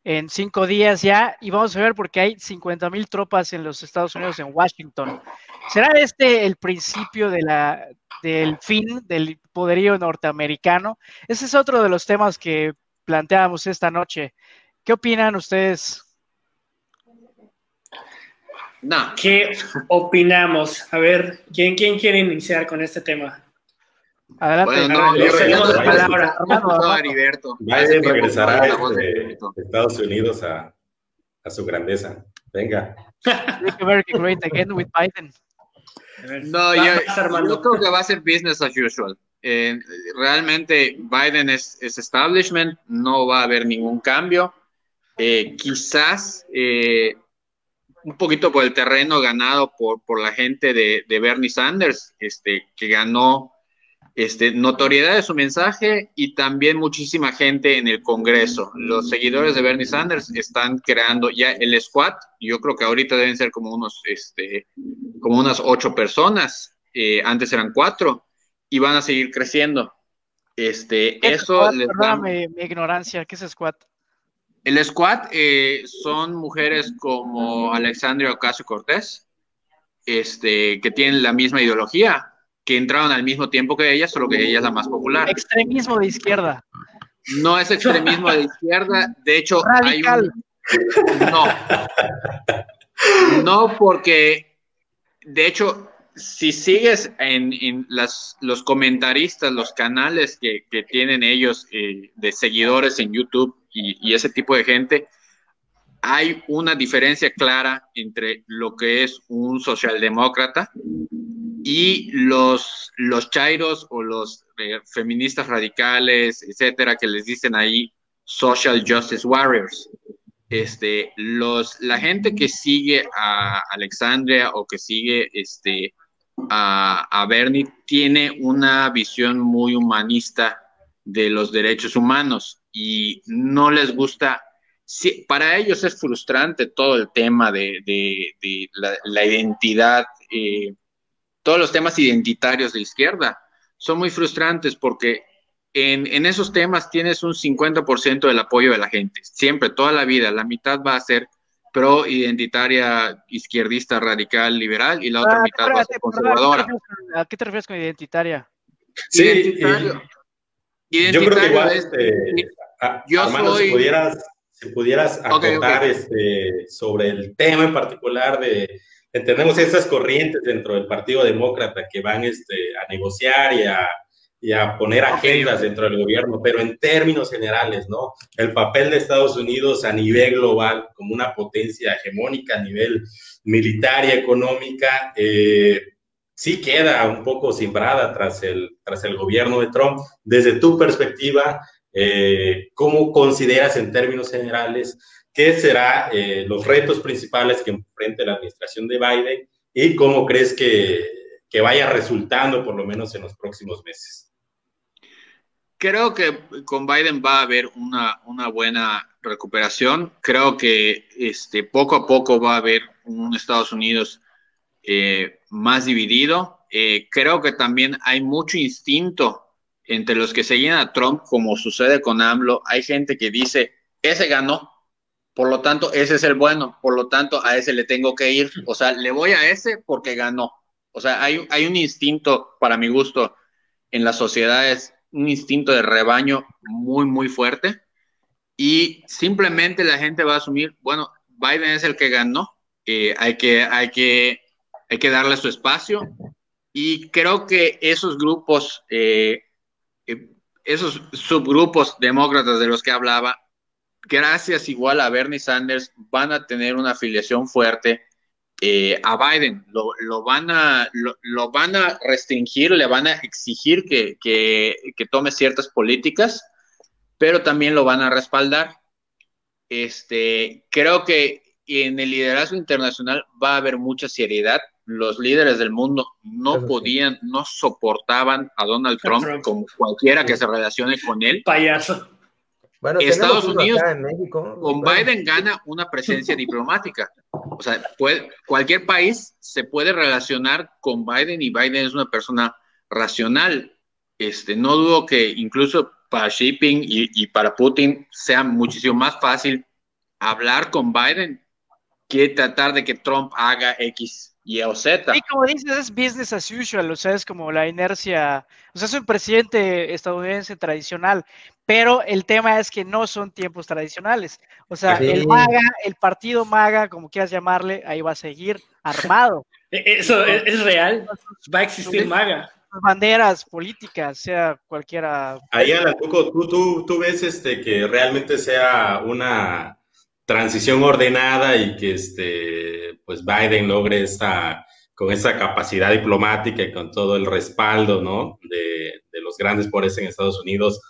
en cinco días ya, y vamos a ver porque hay 50 mil tropas en los Estados Unidos, en Washington. ¿Será este el principio de la, del fin del poderío norteamericano? Ese es otro de los temas que planteamos esta noche. ¿Qué opinan ustedes? No. ¿Qué opinamos? A ver, ¿quién, quién quiere iniciar con este tema? Adelante. no, no, Heriberto. Biden regresará de Estados Unidos a, a, su grandeza. Venga. Great again with Biden. No, yo, yo creo que va a ser business as usual. Eh, realmente Biden es, establishment, no va a haber ningún cambio. Eh, quizás eh, un poquito por el terreno ganado por, por la gente de, de, Bernie Sanders, este, que ganó este, notoriedad de su mensaje y también muchísima gente en el Congreso. Los seguidores de Bernie Sanders están creando ya el squad. Yo creo que ahorita deben ser como unos, este, como unas ocho personas. antes eran cuatro y van a seguir creciendo. Este, eso les mi, ignorancia, ¿qué es squad? El squad eh, son mujeres como Alexandria Ocasio Cortés, este, que tienen la misma ideología, que entraron al mismo tiempo que ella, solo que ella es la más popular. Extremismo de izquierda. No es extremismo de izquierda, de hecho, Radical. No. No, porque, de hecho, si sigues en, las, los comentaristas, los canales que, tienen ellos eh, de seguidores en YouTube y, ese tipo de gente, hay una diferencia clara entre lo que es un socialdemócrata y los, los chairos o los eh, feministas radicales, etcétera, que les dicen ahí social justice warriors. Este, los, la gente que sigue a Alexandria o que sigue este, a, Bernie tiene una visión muy humanista de los derechos humanos y no les gusta, para ellos es frustrante todo el tema de, la, identidad, eh, todos los temas identitarios de izquierda son muy frustrantes porque en, en esos temas tienes un 50% del apoyo de la gente, siempre, toda la vida, la mitad va a ser pro identitaria izquierdista radical liberal y la otra ah, mitad va a ser conservadora. ¿A qué te refieres con identitaria? Sí, identitario. yo creo que igual, este, yo soy... si pudieras, si pudieras acotar Este, sobre el tema en particular de, entendemos estas corrientes dentro del Partido Demócrata que van este, a negociar y a y a poner agendas dentro del gobierno, pero en términos generales, ¿no? El papel de Estados Unidos a nivel global como una potencia hegemónica a nivel militar y económica, eh, sí queda un poco simbrada tras el, tras el gobierno de Trump. Desde tu perspectiva, eh, ¿cómo consideras en términos generales qué serán eh, los retos principales que enfrente la administración de Biden y cómo crees que, que vaya resultando por lo menos en los próximos meses? Creo que con Biden va a haber una, buena recuperación. Creo que este, poco a poco va a haber un Estados Unidos eh, más dividido. Eh, creo que también hay mucho instinto entre los que seguían a Trump, como sucede con AMLO. Hay gente que dice, ese ganó, por lo tanto, ese es el bueno, por lo tanto, a ese le tengo que ir. O sea, le voy a ese porque ganó. O sea, hay, hay un instinto, para mi gusto, en las sociedades un instinto de rebaño muy, muy fuerte. Y simplemente la gente va a asumir, bueno, Biden es el que ganó, hay, que, hay, que, hay que darle su espacio. Y creo que esos grupos, eh, eh, esos subgrupos demócratas de los que hablaba, gracias igual a Bernie Sanders, van a tener una afiliación fuerte a Biden. Lo, van a, lo, van a restringir, le van a exigir que, que, que tome ciertas políticas pero también lo van a respaldar. Este, creo que en el liderazgo internacional va a haber mucha seriedad. Los líderes del mundo no podían, no soportaban a Donald Trump, como cualquiera que se relacione con él. Payaso. Bueno, Estados Unidos con Biden gana una presencia diplomática. O sea, cualquier país se puede relacionar con Biden y Biden es una persona racional. Este, no dudo que incluso para shipping y, para Putin sea muchísimo más fácil hablar con Biden que tratar de que Trump haga X, Y o Z. Y como dices, es business as usual, o sea, es como la inercia, o sea, es un presidente estadounidense tradicional, pero el tema es que no son tiempos tradicionales. O sea, el MAGA, el partido MAGA, como quieras llamarle, ahí va a seguir armado. E, eso es real, va a existir MAGA banderas políticas, sea cualquiera. Ahí, Alan, tú, tú, tú ves este, que realmente sea una transición ordenada y que este, pues Biden logre esa, con esa capacidad diplomática y con todo el respaldo ¿no? de, de los grandes poderes en Estados Unidos,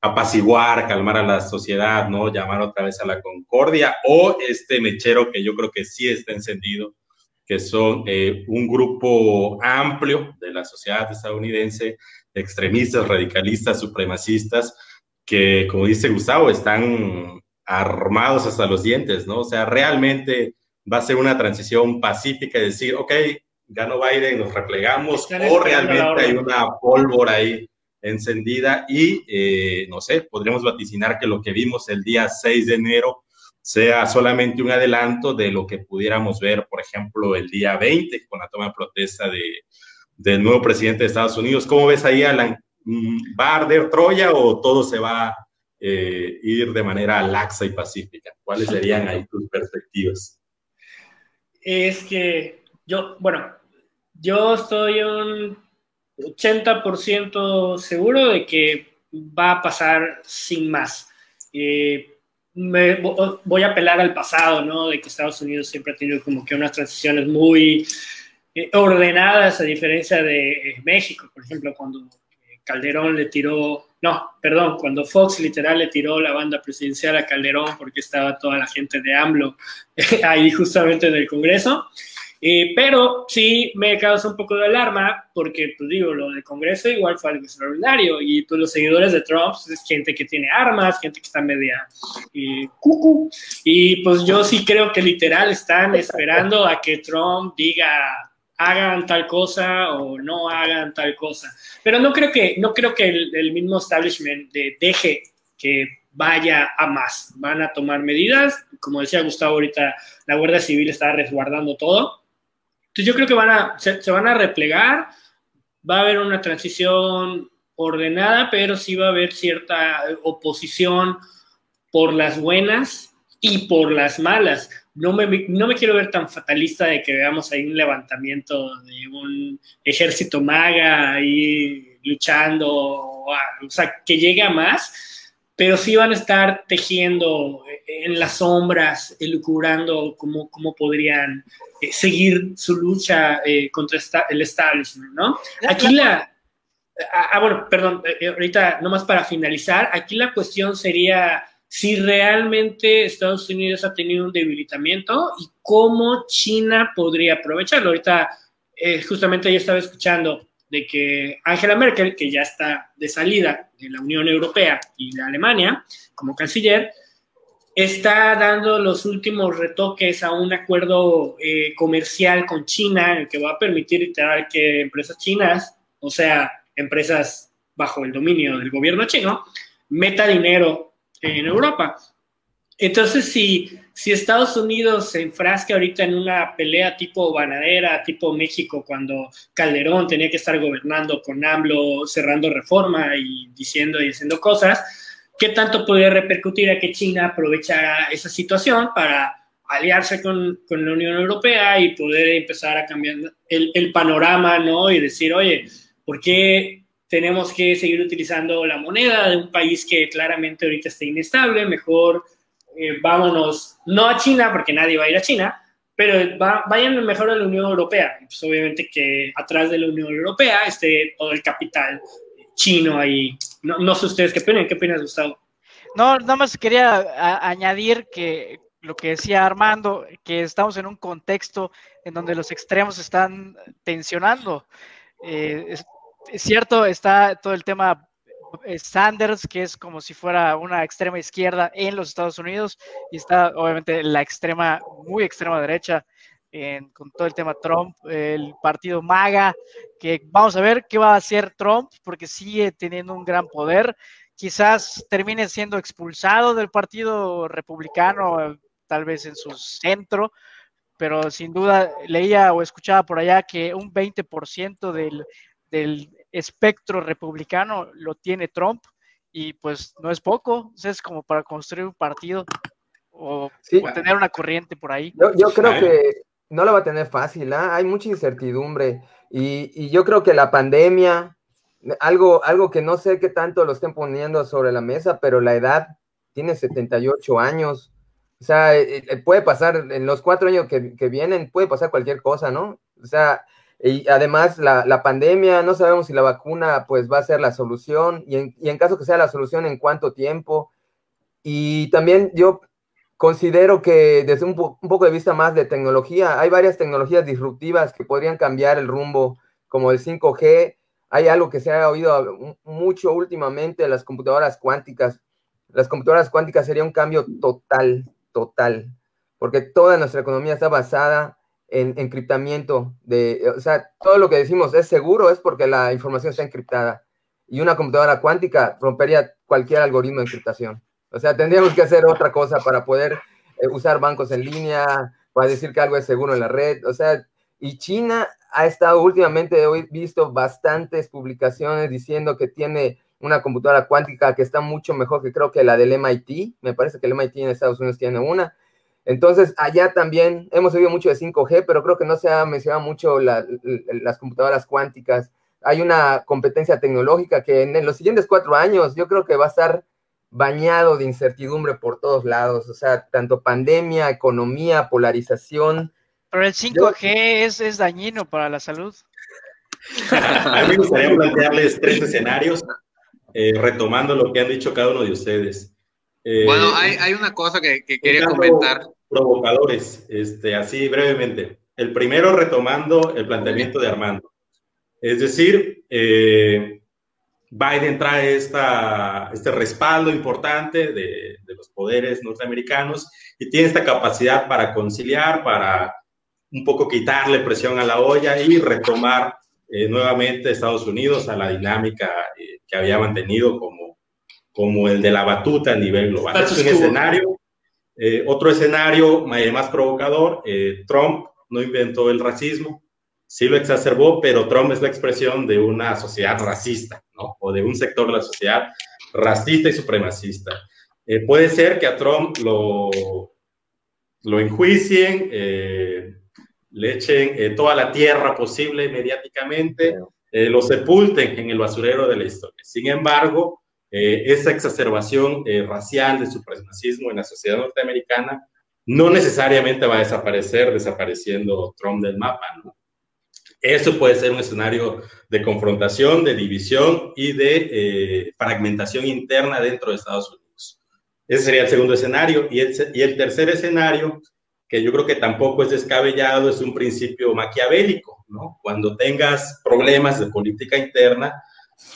apaciguar, calmar a la sociedad, ¿no? llamar otra vez a la concordia o este mechero que yo creo que sí está encendido que son eh, un grupo amplio de la sociedad estadounidense, extremistas, radicalistas, supremacistas, que, como dice Gustavo, están armados hasta los dientes, ¿no? O sea, realmente va a ser una transición pacífica, es decir, ok, ganó Biden, nos replegamos, o realmente hay una pólvora ahí encendida y, eh, no sé, podríamos vaticinar que lo que vimos el día 6 de enero sea solamente un adelanto de lo que pudiéramos ver, por ejemplo, el día 20 con la toma de protesta de, del nuevo presidente de Estados Unidos. ¿Cómo ves ahí, Alan? Mm, ¿Va a arder Troya o todo se va a eh, ir de manera laxa y pacífica? ¿Cuáles serían ahí tus perspectivas? Es que yo, bueno, yo estoy un 80% seguro de que va a pasar sin más. Eh, me, voy a apelar al pasado, ¿no? De que Estados Unidos siempre ha tenido como que unas transiciones muy eh, ordenadas, a diferencia de eh, México, por ejemplo, cuando eh, Calderón le tiró, no, perdón, cuando Fox literal le tiró la banda presidencial a Calderón porque estaba toda la gente de AMLO ahí justamente en el Congreso. Eh, pero sí me causa un poco de alarma porque, pues digo, lo del Congreso igual fue algo extraordinario y pues los seguidores de Trump pues, es gente que tiene armas, gente que está media eh, cucu y pues yo sí creo que literal están esperando a que Trump diga hagan tal cosa o no hagan tal cosa. Pero no creo que, no creo que el, mismo establishment deje que vaya a más. Van a tomar medidas. Como decía Gustavo ahorita, la Guardia Civil está resguardando todo. Entonces yo creo que van a, se, van a replegar, va a haber una transición ordenada, pero sí va a haber cierta oposición por las buenas y por las malas. No me, no me quiero ver tan fatalista de que veamos ahí un levantamiento de un ejército maga ahí luchando, o sea, que llegue a más, pero sí van a estar tejiendo en las sombras, elucubrando cómo, cómo podrían eh, seguir su lucha eh, contra el establishment, ¿no? Aquí la... Ah, ah bueno, perdón, eh, ahorita nomás para finalizar, aquí la cuestión sería si realmente Estados Unidos ha tenido un debilitamiento y cómo China podría aprovecharlo. Ahorita justamente yo estaba escuchando de que Angela Merkel, que ya está de salida de la Unión Europea y de Alemania como canciller, está dando los últimos retoques a un acuerdo eh, comercial con China, el que va a permitir literal que empresas chinas, o sea, empresas bajo el dominio del gobierno chino, meta dinero en Europa. Entonces, si, si Estados Unidos se enfrasca ahorita en una pelea tipo banadera, tipo México, cuando Calderón tenía que estar gobernando con AMLO, cerrando reforma y diciendo y haciendo cosas, ¿qué tanto podría repercutir a que China aprovechara esa situación para aliarse con, con la Unión Europea y poder empezar a cambiar el, el panorama, ¿no? Y decir, oye, ¿por qué tenemos que seguir utilizando la moneda de un país que claramente ahorita está inestable? Mejor eh, vámonos, no a China, porque nadie va a ir a China, pero vayan mejor a la Unión Europea. Pues obviamente que atrás de la Unión Europea esté todo el capital chino ahí. No, no sé ustedes qué opinan, ¿qué opinas, Gustavo? No, nada más quería añadir que lo que decía Armando, que estamos en un contexto en donde los extremos están tensionando. Eh, es, cierto, está todo el tema Sanders, que es como si fuera una extrema izquierda en los Estados Unidos, y está obviamente la extrema, muy extrema derecha con todo el tema Trump, el partido MAGA, que vamos a ver qué va a hacer Trump, porque sigue teniendo un gran poder. Quizás termine siendo expulsado del partido republicano, tal vez en su centro, pero sin duda leía o escuchaba por allá que un 20% del, del espectro republicano lo tiene Trump y pues no es poco, es como para construir un partido o, tener una corriente por ahí. Yo, creo que no lo va a tener fácil, ¿ah? hay mucha incertidumbre y, yo creo que la pandemia, algo, algo que no sé qué tanto lo estén poniendo sobre la mesa, pero la edad tiene 78 años. O sea, eh, eh, puede pasar en los cuatro años que, que vienen, puede pasar cualquier cosa, ¿no? O sea, y además, la, la, pandemia, no sabemos si la vacuna pues va a ser la solución y en, y en, caso que sea la solución, en cuánto tiempo. Y también yo considero que desde un, un, poco de vista más de tecnología, hay varias tecnologías disruptivas que podrían cambiar el rumbo, como el 5G. Hay algo que se ha oído mucho últimamente, las computadoras cuánticas. Las computadoras cuánticas sería un cambio total, total, porque toda nuestra economía está basada en encriptamiento de, o sea, todo lo que decimos es seguro es porque la información está encriptada y una computadora cuántica rompería cualquier algoritmo de encriptación. O sea, tendríamos que hacer otra cosa para poder eh, usar bancos en línea, para decir que algo es seguro en la red. O sea, y China ha estado últimamente, he visto bastantes publicaciones diciendo que tiene una computadora cuántica que está mucho mejor que creo que la del MIT. Me parece que el MIT en Estados Unidos tiene una entonces, allá también hemos oído mucho de 5G, pero creo que no se ha mencionado mucho las computadoras cuánticas. Hay una competencia tecnológica que en, los siguientes cuatro años yo creo que va a estar bañado de incertidumbre por todos lados, o sea, tanto pandemia, economía, polarización. Pero el 5G es, es dañino para la salud. A mí me gustaría plantearles tres escenarios, eh, retomando lo que han dicho cada uno de ustedes. Eh, bueno, hay, hay, una cosa que, que quería comentar provocadores, este, así brevemente. El primero retomando el planteamiento de Armando. Es decir, eh, Biden trae esta, este respaldo importante de, de, los poderes norteamericanos y tiene esta capacidad para conciliar, para un poco quitarle presión a la olla y retomar eh, nuevamente Estados Unidos a la dinámica eh, que había mantenido como, como el de la batuta a nivel global. Es un escenario eh, otro escenario eh, más provocador, eh, Trump no inventó el racismo, sí lo exacerbó, pero Trump es la expresión de una sociedad racista, ¿no? O de un sector de la sociedad racista y supremacista. puede ser que a Trump lo, lo enjuicien, le echen toda la tierra posible mediáticamente, lo sepulten en el basurero de la historia. Sin embargo, eh, esa exacerbación eh, racial de supremacismo en la sociedad norteamericana no necesariamente va a desaparecer desapareciendo Trump del mapa, ¿no? Eso puede ser un escenario de confrontación, de división y de eh, fragmentación interna dentro de Estados Unidos. Ese sería el segundo escenario. Y el, y el tercer escenario, que yo creo que tampoco es descabellado, es un principio maquiavélico, ¿no? Cuando tengas problemas de política interna,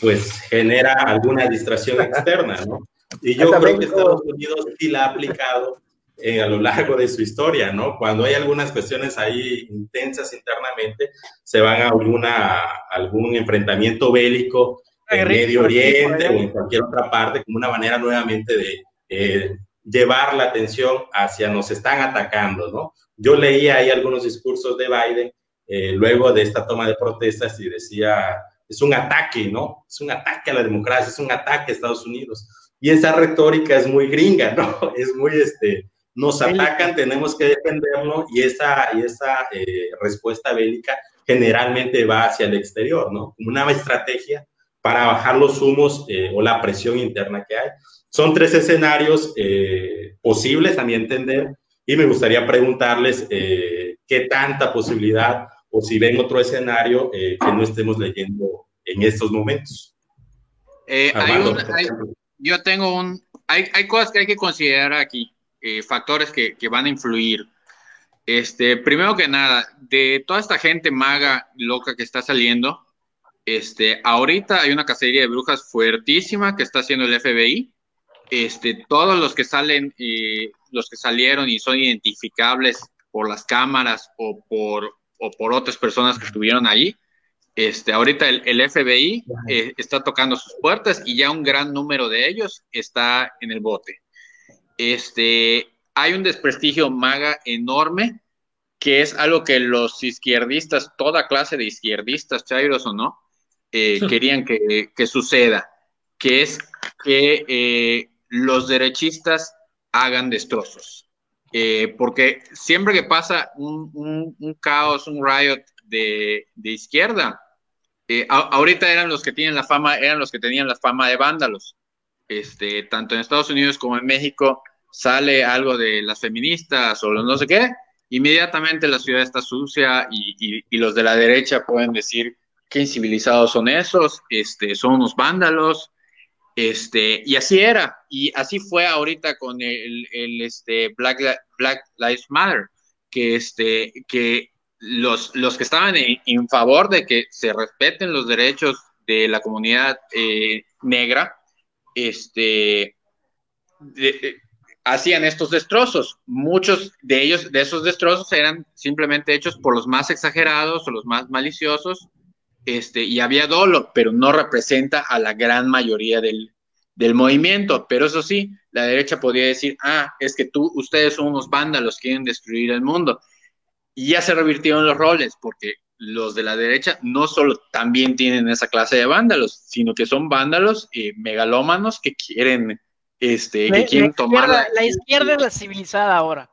pues genera alguna distracción externa, ¿no? Y yo creo que Estados Unidos sí la ha aplicado eh, a lo largo de su historia, ¿no? Cuando hay algunas cuestiones ahí intensas internamente, se van a alguna, algún enfrentamiento bélico en Medio Oriente o en cualquier otra parte, como una manera nuevamente de eh, llevar la atención hacia nos están atacando, ¿no? Yo leía ahí algunos discursos de Biden eh, luego de esta toma de protestas y decía, es un ataque, ¿no? Es un ataque a la democracia, es un ataque a Estados Unidos. Y esa retórica es muy gringa, ¿no? Es muy, este, nos atacan, tenemos que defenderlo y esa, y esa eh, respuesta bélica generalmente va hacia el exterior, ¿no? Como una estrategia para bajar los humos eh, o la presión interna que hay. Son tres escenarios eh, posibles a mi entender y me gustaría preguntarles eh, qué tanta posibilidad o si ven otro escenario que no estemos leyendo en estos momentos. yo tengo un, hay, hay, cosas que hay que considerar aquí, factores que, que van a influir. Este, primero que nada, de toda esta gente maga loca que está saliendo, este, ahorita hay una cacería de brujas fuertísima que está haciendo el FBI. Este, todos los que salen, eh, los que salieron y son identificables por las cámaras o por, o por otras personas que estuvieron allí, este, ahorita el, el FBI eh, está tocando sus puertas y ya un gran número de ellos está en el bote. Este, hay un desprestigio maga enorme que es algo que los izquierdistas, toda clase de izquierdistas, chairos o no, eh, querían que, suceda, que es que eh, los derechistas hagan destrozos. Eh, porque siempre que pasa un, caos, un riot de, izquierda, ahorita eran los que tienen la fama, eran los que tenían la fama de vándalos. Este, tanto en Estados Unidos como en México sale algo de las feministas o los no sé qué, inmediatamente la ciudad está sucia y, y los de la derecha pueden decir qué incivilizados son esos, este, son unos vándalos, este, y así era, y así fue ahorita con el, este, Black, Black Lives Matter, que, este, que los, los que estaban en, favor de que se respeten los derechos de la comunidad eh, negra, este, hacían estos destrozos. Muchos de ellos, de esos destrozos, eran simplemente hechos por los más exagerados o los más maliciosos, este, y había dolo, pero no representa a la gran mayoría del, movimiento. Pero eso sí, la derecha podría decir, ah, es que tú, ustedes son unos vándalos, quieren destruir el mundo. Y ya se revirtieron los roles, porque los de la derecha no solo también tienen esa clase de vándalos, sino que son vándalos eh, megalómanos que quieren, este, que quieren tomar. La, izquierda es la civilizada ahora.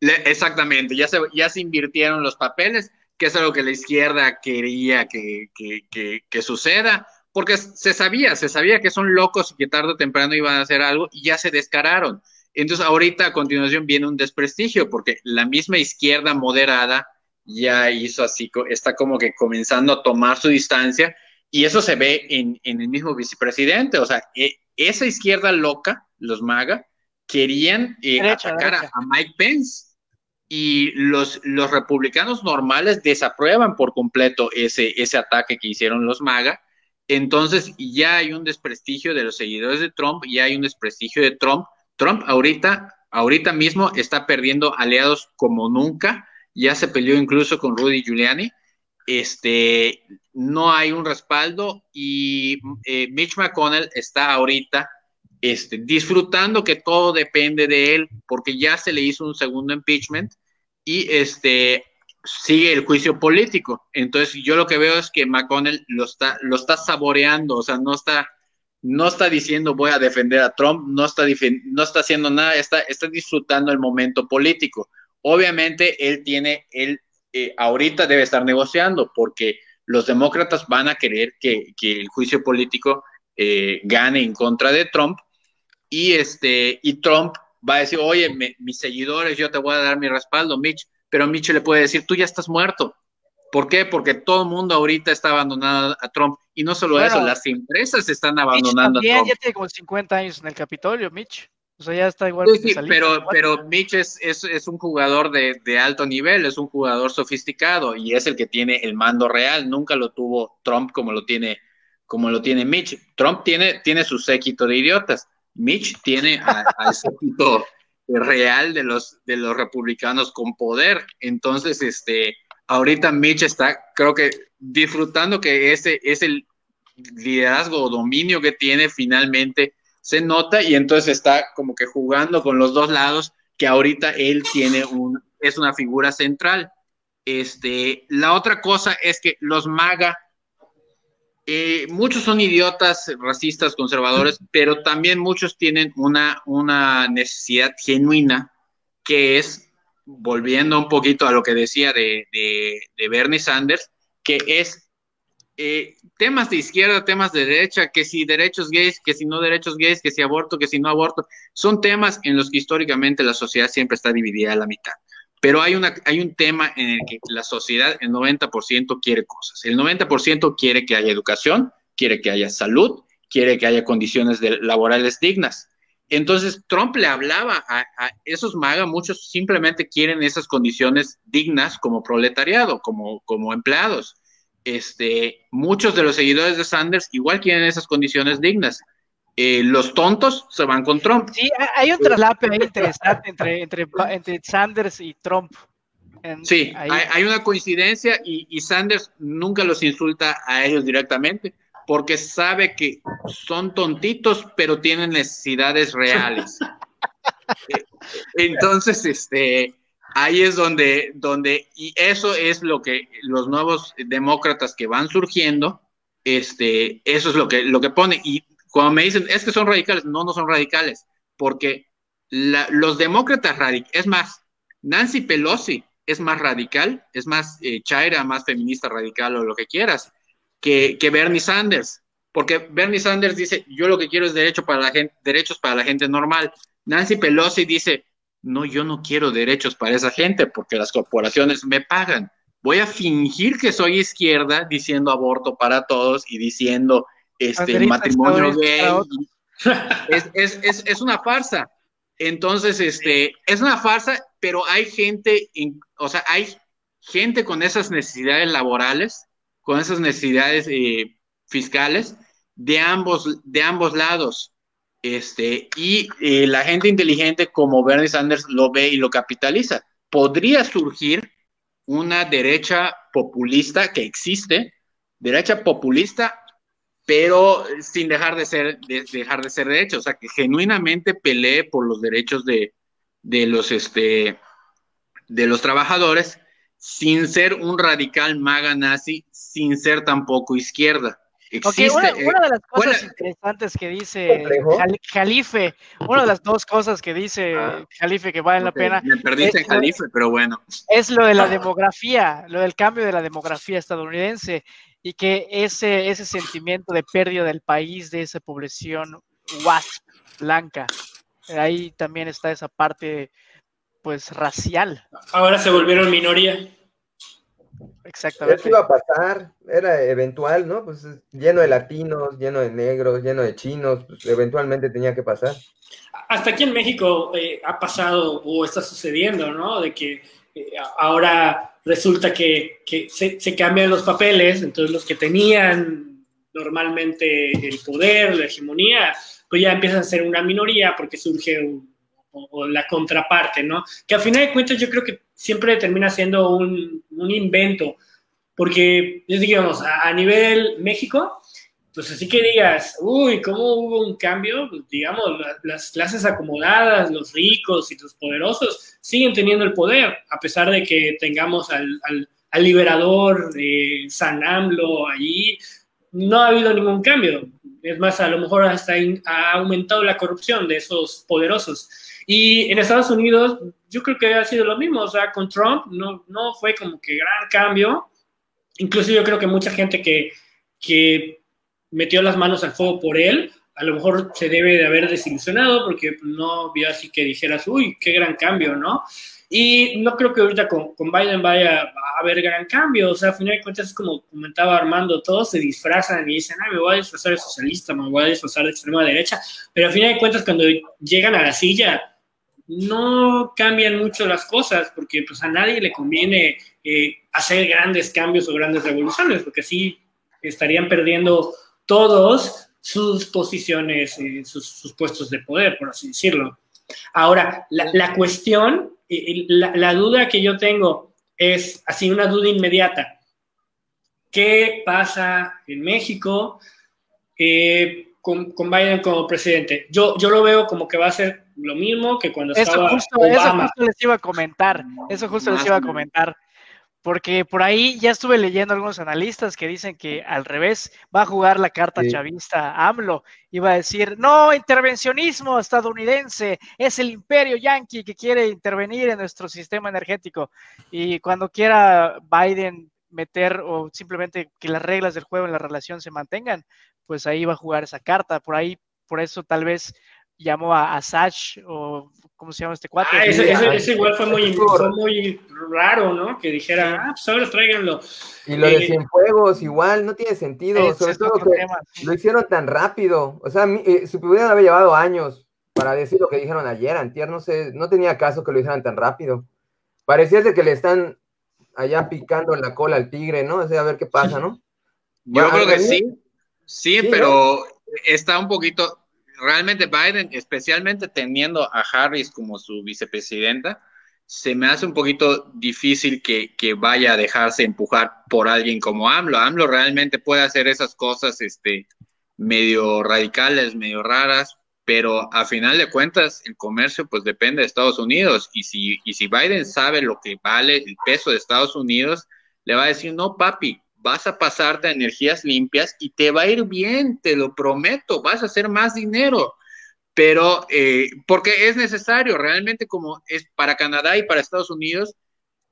exactamente, ya se, ya se invirtieron los papeles que es algo que la izquierda quería que, suceda, porque se sabía, se sabía que son locos y que tarde o temprano iban a hacer algo y ya se descararon. Entonces ahorita a continuación viene un desprestigio, porque la misma izquierda moderada ya hizo así, está como que comenzando a tomar su distancia y eso se ve en, el mismo vicepresidente, o sea, e, esa izquierda loca, los MAGA, querían eh, atacar A, a Mike Pence y los, los republicanos normales desaprueban por completo ese, ese ataque que hicieron los MAGA. Entonces ya hay un desprestigio de los seguidores de Trump, ya hay un desprestigio de Trump. Trump ahorita, ahorita mismo está perdiendo aliados como nunca. Ya se peleó incluso con Rudy Giuliani. Este, no hay un respaldo y eh, Mitch McConnell está ahorita este, disfrutando que todo depende de él, porque ya se le hizo un segundo impeachment y este, sigue el juicio político. Entonces, yo lo que veo es que McConnell lo está, lo está saboreando, o sea, no está, no está diciendo voy a defender a Trump, no está, no está haciendo nada, está, está disfrutando el momento político. Obviamente, él tiene, él eh, ahorita debe estar negociando porque los demócratas van a querer que, que el juicio político eh, gane en contra de Trump y, este, y Trump va a decir, oye, mis seguidores, yo te voy a dar mi respaldo, Mitch, pero Mitch le puede decir, tú ya estás muerto. ¿Por qué? Porque todo el mundo ahorita está abandonando a Trump. Y no solo eso, las empresas están abandonando a Trump. Ya tiene como 50 años en el Capitolio, Mitch. O sea, ya está igual. Sí, pero, pero Mitch es, es, un jugador de, de, alto nivel, es un jugador sofisticado y es el que tiene el mando real. Nunca lo tuvo Trump como lo tiene, como lo tiene Mitch. Trump tiene, tiene su séquito de idiotas Mitch tiene al séquito real de los, de los republicanos con poder. Entonces, este, ahorita Mitch está, creo que, disfrutando que ese es el liderazgo o dominio que tiene finalmente se nota y entonces está como que jugando con los dos lados, que ahorita él tiene un, es una figura central. Este, la otra cosa es que los MAGA, eh, muchos son idiotas, racistas, conservadores, pero también muchos tienen una, una necesidad genuina que es, volviendo un poquito a lo que decía de, de Bernie Sanders, que es eh, temas de izquierda, temas de derecha, que si derechos gays, que si no derechos gays, que si aborto, que si no aborto, son temas en los que históricamente la sociedad siempre está dividida a la mitad. Pero hay, una, hay un tema en el que la sociedad, el 90% quiere cosas. El 90% quiere que haya educación, quiere que haya salud, quiere que haya condiciones laborales dignas. Entonces, Trump le hablaba a, a, esos MAGA, muchos simplemente quieren esas condiciones dignas como proletariado, como, como empleados este, muchos de los seguidores de Sanders igual quieren esas condiciones dignas. Eh, los tontos se van con Trump. Sí, hay un traslape ahí interesante entre, entre, entre Sanders y Trump. sí, hay, una coincidencia y, y, Sanders nunca los insulta a ellos directamente porque sabe que son tontitos, pero tienen necesidades reales. Eh, entonces, este, ahí es donde, donde, y eso es lo que los nuevos demócratas que van surgiendo, este, eso es lo que, lo que pone. Y cuando me dicen, es que son radicales, no, no son radicales, porque los demócratas radicales, es más, Nancy Pelosi es más radical, es más eh, chaira, más feminista radical o lo que quieras, que, que Bernie Sanders. Porque Bernie Sanders dice, yo lo que quiero es derecho para la gente, derechos para la gente normal. Nancy Pelosi dice, no, yo no quiero derechos para esa gente porque las corporaciones me pagan. Voy a fingir que soy izquierda diciendo aborto para todos y diciendo este matrimonio gay. Es, una farsa. Entonces, este, es una farsa, pero hay gente, o sea, hay gente con esas necesidades laborales, con esas necesidades eh, fiscales de ambos, de ambos lados. Este, y eh, la gente inteligente como Bernie Sanders lo ve y lo capitaliza. Podría surgir una derecha populista que existe, derecha populista, pero sin dejar de ser, dejar de ser derecha, o sea, que genuinamente pelee por los derechos de, de los, este, de los trabajadores, sin ser un radical maga nazi, sin ser tampoco izquierda. Existe, una, de las cosas interesantes que dice Jalife, una de las dos cosas que dice ah, Jalife que valen la pena. Me perdiste en Jalife, pero bueno. Es lo de la demografía, lo del cambio de la demografía estadounidense y que ese, ese sentimiento de pérdida del país, de esa población WASP blanca, ahí también está esa parte pues racial. Ahora se volvieron minoría. Exactamente. Eso iba a pasar, era eventual, ¿no? Pues lleno de latinos, lleno de negros, lleno de chinos, pues eventualmente tenía que pasar. Hasta aquí en México eh, ha pasado o está sucediendo, ¿no? De que eh, ahora resulta que, se, cambian los papeles, entonces los que tenían normalmente el poder, la hegemonía, pues ya empiezan a ser una minoría porque surge o, la contraparte, ¿no? Que al final de cuentas yo creo que siempre termina siendo un, un invento, porque, digamos, a, a, nivel México, pues así que digas, uy, ¿cómo hubo un cambio? Pues, digamos, las clases acomodadas, los ricos y los poderosos siguen teniendo el poder, a pesar de que tengamos al, al, al liberador de San AMLO allí, no ha habido ningún cambio. Es más, a lo mejor hasta ha aumentado la corrupción de esos poderosos. Y en Estados Unidos, yo creo que ha sido lo mismo, o sea, con Trump no, no fue como que gran cambio. Incluso yo creo que mucha gente que, que metió las manos al fuego por él, a lo mejor se debe de haber desilusionado porque no vio así que dijeras, uy, qué gran cambio, ¿no? Y no creo que ahorita con, con, Biden vaya a haber gran cambio. O sea, a final de cuentas, como comentaba Armando, todos se disfrazan y dicen, ah, me voy a disfrazar de socialista, me voy a disfrazar de extrema derecha. Pero a final de cuentas, cuando llegan a la silla, no cambian mucho las cosas porque pues a nadie le conviene eh, hacer grandes cambios o grandes revoluciones, porque así estarían perdiendo todos sus posiciones, eh, sus, sus, puestos de poder, por así decirlo. Ahora, la, la cuestión, la, la, duda que yo tengo es así una duda inmediata. ¿Qué pasa en México? Eh, con, con, Biden como presidente. Yo, yo lo veo como que va a ser lo mismo que cuando eso estaba justo, Eso justo les iba a comentar, eso justo les iba a comentar porque por ahí ya estuve leyendo algunos analistas que dicen que al revés va a jugar la carta chavista AMLO, iba a decir, no, intervencionismo estadounidense, es el imperio yanqui que quiere intervenir en nuestro sistema energético. Y cuando quiera Biden meter o simplemente que las reglas del juego en la relación se mantengan, pues ahí va a jugar esa carta. Por ahí, por eso tal vez llamó a, a o ¿cómo se llama este cuate? Ah, ese, igual fue muy, muy, raro, ¿no? Que dijera, ah, pues ahora tráiganlo. Y lo de eh, Cienfuegos igual, no tiene sentido, sobre todo que lo hicieron tan rápido, o sea, eh, se pudieran haber llevado años para decir lo que dijeron ayer, antier, no sé, no tenía caso que lo hicieran tan rápido. Parecía de que le están allá picando en la cola al tigre, ¿no? O sea, a ver qué pasa, ¿no? Yo creo que sí, sí, pero está un poquito, realmente Biden, especialmente teniendo a Harris como su vicepresidenta, se me hace un poquito difícil que, vaya a dejarse empujar por alguien como AMLO. AMLO realmente puede hacer esas cosas este, medio radicales, medio raras, pero a final de cuentas el comercio pues depende de Estados Unidos y si, y si Biden sabe lo que vale el peso de Estados Unidos, le va a decir, no, papi, vas a pasarte a energías limpias y te va a ir bien, te lo prometo, vas a hacer más dinero. Pero, eh, porque es necesario, realmente como es para Canadá y para Estados Unidos,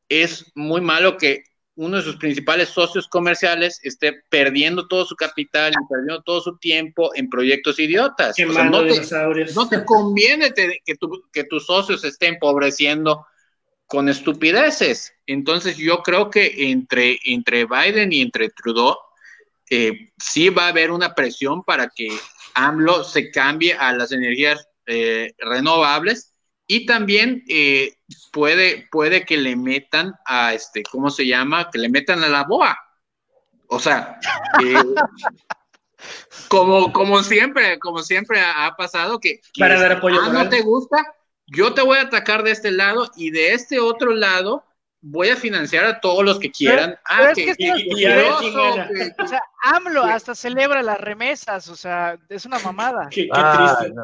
es muy malo que uno de sus principales socios comerciales esté perdiendo todo su capital y perdiendo todo su tiempo en proyectos idiotas. no, te, conviene que, que tus socios estén empobreciendo con estupideces. Entonces yo creo que entre, entre Biden y entre Trudeau eh, sí va a haber una presión para que AMLO se cambie a las energías eh, renovables y también eh, puede, puede que le metan a este, ¿cómo se llama? Que le metan a la BOA. O sea, como, como siempre, como siempre ha, pasado que, para dar apoyo. Ah, no te gusta, yo te voy a atacar de este lado y de este otro lado voy a financiar a todos los que quieran. ah, que, o sea, AMLO hasta celebra las remesas, o sea, es una mamada. Qué, ah, triste.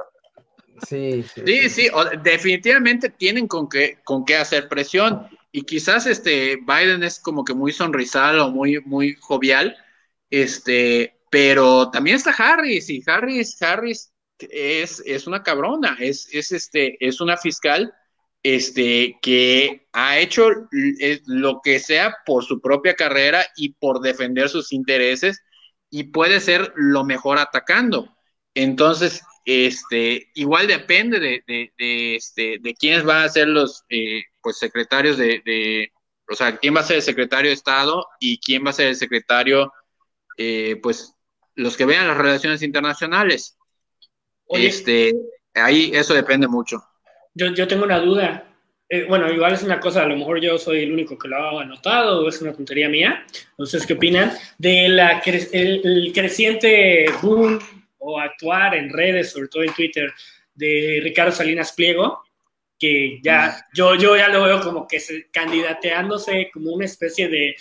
Sí, sí, sí, definitivamente tienen con qué, con qué hacer presión. Y quizás este Biden es como que muy sonrisal o muy, muy jovial, este, pero también está Harris, y Harris, Harris es, es una cabrona, es, es, este, es una fiscal este, que ha hecho eh, lo que sea por su propia carrera y por defender sus intereses y puede ser lo mejor atacando. Entonces, este, igual depende de, de, este, de quiénes van a ser los eh, pues, secretarios de, o sea, quién va a ser el secretario de Estado y quién va a ser el secretario, eh, pues, los que vean las relaciones internacionales este, ahí eso depende mucho. Yo, yo tengo una duda. Eh, bueno, igual es una cosa, a lo mejor yo soy el único que lo ha anotado es una tontería mía. ¿Ustedes qué opinan? De la el, creciente boom o actuar en redes, sobre todo en Twitter, de Ricardo Salinas Pliego, que ya, yo, yo ya lo veo como que se, candidateándose como una especie de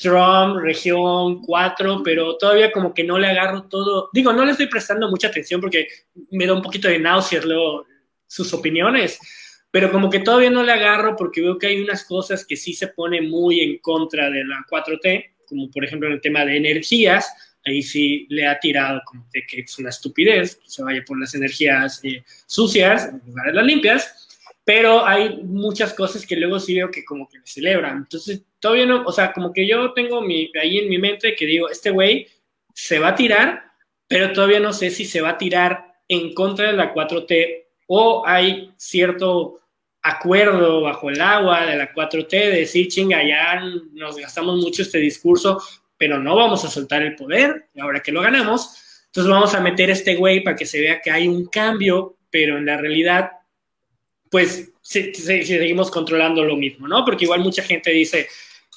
Trump, región 4, pero todavía como que no le agarro todo. Digo, no le estoy prestando mucha atención porque me da un poquito de náuseas luego sus opiniones, pero como que todavía no le agarro porque veo que hay unas cosas que sí se pone muy en contra de la 4T, como por ejemplo en el tema de energías, ahí sí le ha tirado como de que es una estupidez, que se vaya por las energías eh, sucias en lugar de las limpias pero hay muchas cosas que luego sí veo que como que celebran. Entonces, todavía no, o sea, como que yo tengo mi, ahí en mi mente que digo, este güey se va a tirar, pero todavía no sé si se va a tirar en contra de la 4T o hay cierto acuerdo bajo el agua de la 4T de decir, chinga, ya nos gastamos mucho este discurso, pero no vamos a soltar el poder, ahora que lo ganamos, entonces vamos a meter este güey para que se vea que hay un cambio, pero en la realidad pues seguimos controlando lo mismo, ¿no? Porque igual mucha gente dice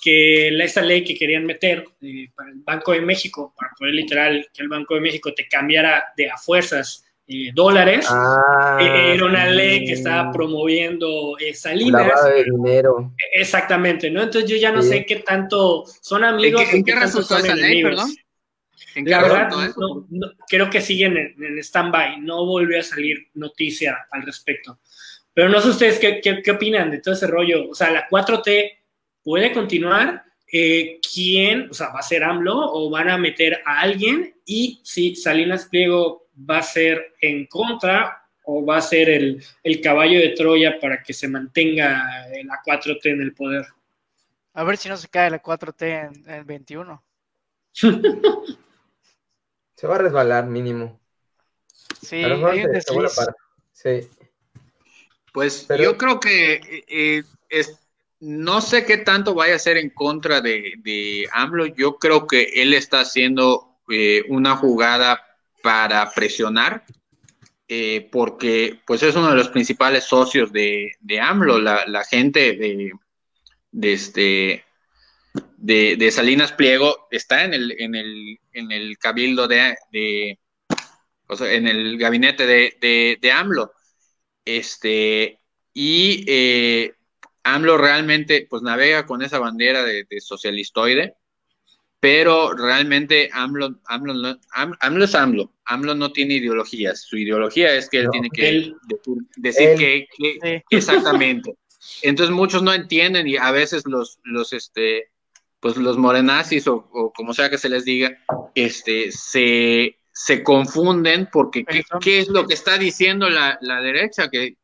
que esta ley que querían meter eh, para el Banco de México, para poder literal que el Banco de México te cambiara de a fuerzas eh, dólares, ah, eh, era una ley que estaba promoviendo Salinas. de dinero. Exactamente, ¿no? Entonces yo ya no sé qué tanto son amigos. ¿En qué, qué, esa ley, perdón? La verdad, creo que siguen en, en stand-by, no volvió a salir noticia al respecto. Pero no sé ustedes qué, qué, opinan de todo ese rollo. O sea, la 4T puede continuar. Eh, ¿Quién, o sea, va a ser AMLO o van a meter a alguien? Y si Salinas Pliego va a ser en contra o va a ser el, el caballo de Troya para que se mantenga la 4T en el poder. A ver si no se cae la 4T en, el 21. se va a resbalar mínimo. Sí, hay un Sí. Pues yo creo que eh, eh, es, no sé qué tanto vaya a ser en contra de, AMLO. Yo creo que él está haciendo eh, una jugada para presionar, porque pues es uno de los principales socios de, AMLO. La, gente de, de, este, de, Salinas Pliego está en el, en el, en el cabildo de, o sea, en el gabinete de, de AMLO. Este, y eh, AMLO realmente pues navega con esa bandera de, socialistoide, pero realmente AMLO, AMLO, AMLO, es AMLO, AMLO no tiene ideologías, su ideología es que él tiene que decir, que, exactamente. Entonces muchos no entienden y a veces los, los, este, pues los morenazis o, o como sea que se les diga, este, se, se confunden porque ¿qué, es lo que está diciendo la, derecha? Que,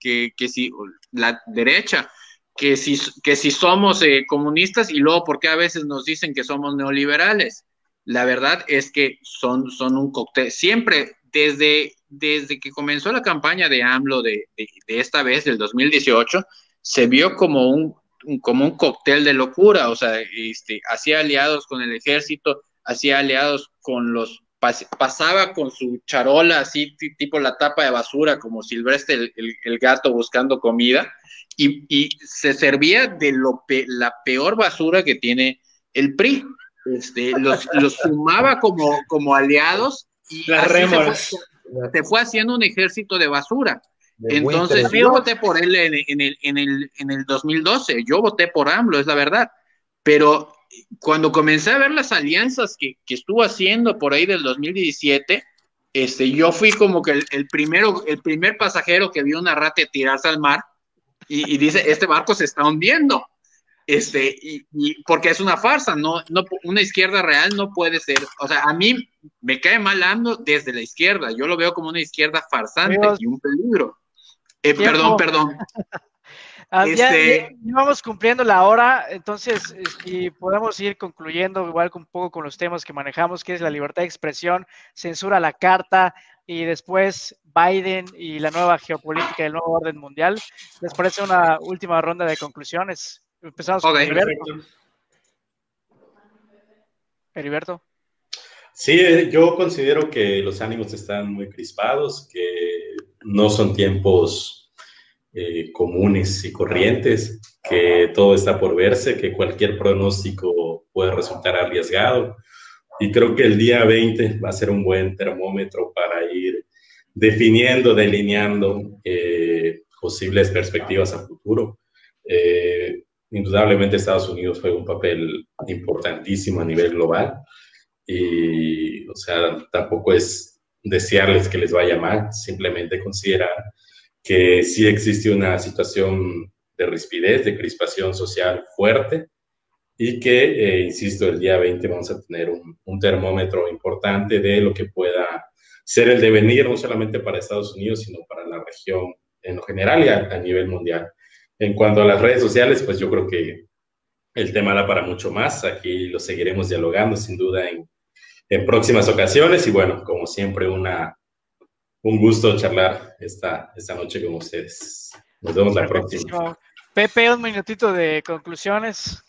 si la derecha, que si, que si somos eh, comunistas y luego porque a veces nos dicen que somos neoliberales. La verdad es que son, son un cóctel. Siempre, desde, desde que comenzó la campaña de AMLO de, esta vez, del 2018, se vio como un, como un cóctel de locura, o sea, este, hacía aliados con el ejército, hacía aliados con los pasaba con su charola así, tipo la tapa de basura, como Silvestre el, gato buscando comida, y, se servía de lo la peor basura que tiene el PRI. Este, los, sumaba como, como aliados y se fue, haciendo un ejército de basura. Entonces, yo voté por él en, en, el, en, el, en el 2012, yo voté por AMLO, es la verdad, pero cuando comencé a ver las alianzas que, estuvo haciendo por ahí del 2017, este, yo fui como que el, primero, el primer pasajero que vio una rata tirarse al mar y, dice, este barco se está hundiendo. Este, y, porque es una farsa, no, no, una izquierda real no puede ser, o sea, a mí me cae mal ando desde la izquierda, yo lo veo como una izquierda farsante y un peligro. Eh, perdón, perdón. Ah, ya, este vamos cumpliendo la hora, entonces si podemos ir concluyendo igual un poco con los temas que manejamos, que es la libertad de expresión, censura a la carta y después Biden y la nueva geopolítica del nuevo orden mundial. ¿Les parece una última ronda de conclusiones? Empezamos con Heriberto. Heriberto. Sí, yo considero que los ánimos están muy crispados, que no son tiempos eh, comunes y corrientes, que todo está por verse, que cualquier pronóstico puede resultar arriesgado. Y creo que el día 20 va a ser un buen termómetro para ir definiendo, delineando eh, posibles perspectivas a futuro. Eh, indudablemente Estados Unidos fue un papel importantísimo a nivel global y, o sea, tampoco es desearles que les vaya mal, simplemente considerar que sí existe una situación de rispidez, de crispación social fuerte y que, eh, insisto, el día 20 vamos a tener un, termómetro importante de lo que pueda ser el devenir, no solamente para Estados Unidos, sino para la región en lo general y a, nivel mundial. En cuanto a las redes sociales, pues yo creo que el tema da para mucho más. Aquí lo seguiremos dialogando sin duda en, en próximas ocasiones y bueno, como siempre, una, un gusto charlar esta, esta noche con ustedes. Nos vemos la próxima. Pepe, un minutito de conclusiones.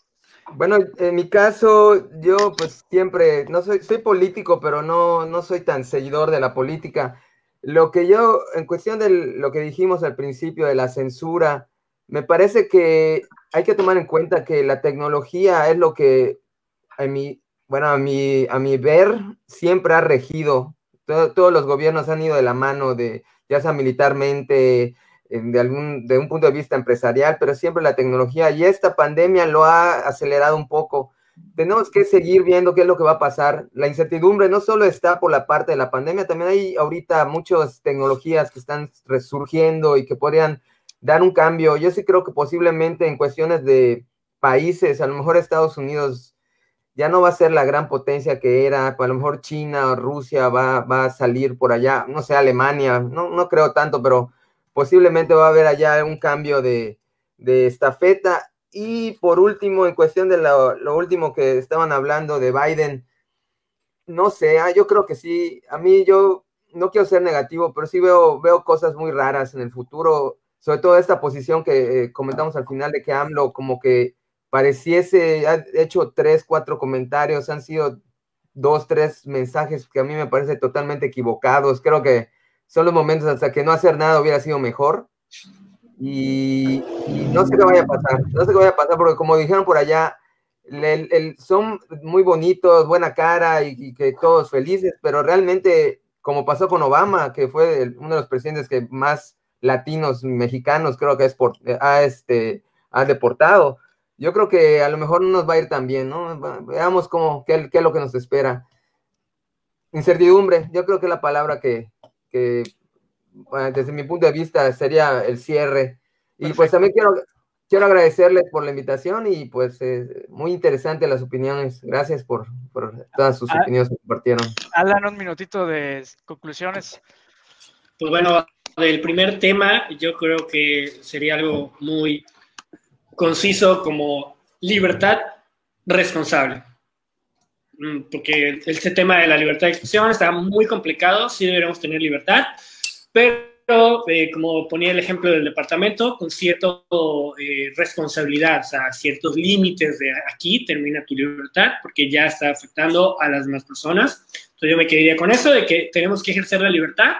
Bueno, en mi caso, yo pues siempre, no soy, soy político, pero no, no soy tan seguidor de la política. Lo que yo, en cuestión de lo que dijimos al principio de la censura, me parece que hay que tomar en cuenta que la tecnología es lo que, a mi, bueno, a mi, a mi ver, siempre ha regido todos los gobiernos han ido de la mano de, ya sea militarmente, de, algún, de un punto de vista empresarial, pero siempre la tecnología y esta pandemia lo ha acelerado un poco. tenemos que seguir viendo qué es lo que va a pasar. La incertidumbre no solo está por la parte de la pandemia, también hay ahorita muchas tecnologías que están resurgiendo y que podrían dar un cambio. Yo sí creo que posiblemente en cuestiones de países, a lo mejor Estados Unidos ya no va a ser la gran potencia que era, a lo mejor China o Rusia va, va a salir por allá, no sé, Alemania, no, no creo tanto, pero posiblemente va a haber allá un cambio de, de estafeta. Y por último, en cuestión de lo, lo, último que estaban hablando de Biden, no sé, ah, yo creo que sí, a mí yo no quiero ser negativo, pero sí veo, veo cosas muy raras en el futuro, sobre todo esta posición que eh, comentamos al final de que AMLO como que pareciese, ha hecho tres, cuatro comentarios, han sido dos, tres mensajes que a mí me parece totalmente equivocados, creo que son los momentos hasta que no hacer nada hubiera sido mejor. Y, y, no sé qué vaya a pasar, no sé qué vaya a pasar, porque como dijeron por allá, el, el, son muy bonitos, buena cara y, y, que todos felices, pero realmente, como pasó con Obama, que fue el, uno de los presidentes que más latinos, mexicanos, creo que es por, ha, este, ha deportado, yo creo que a lo mejor no nos va a ir tan bien, ¿no? Veamos cómo, qué, qué es lo que nos espera. Incertidumbre, yo creo que es la palabra que, que bueno, desde mi punto de vista sería el cierre. Y Perfecto. pues también quiero, quiero agradecerles por la invitación y pues eh, muy interesante las opiniones. Gracias por, por todas sus ah, opiniones que compartieron. Alan, un minutito de conclusiones. Pues bueno, del primer tema yo creo que sería algo muy conciso como libertad responsable. Mm, porque este tema de la libertad de expresión está muy complicado, sí deberíamos tener libertad, pero eh, como ponía el ejemplo del departamento, con cierta eh, responsabilidad, o sea, ciertos límites de aquí termina tu libertad, porque ya está afectando a las demás personas. Entonces yo me quedaría con eso de que tenemos que ejercer la libertad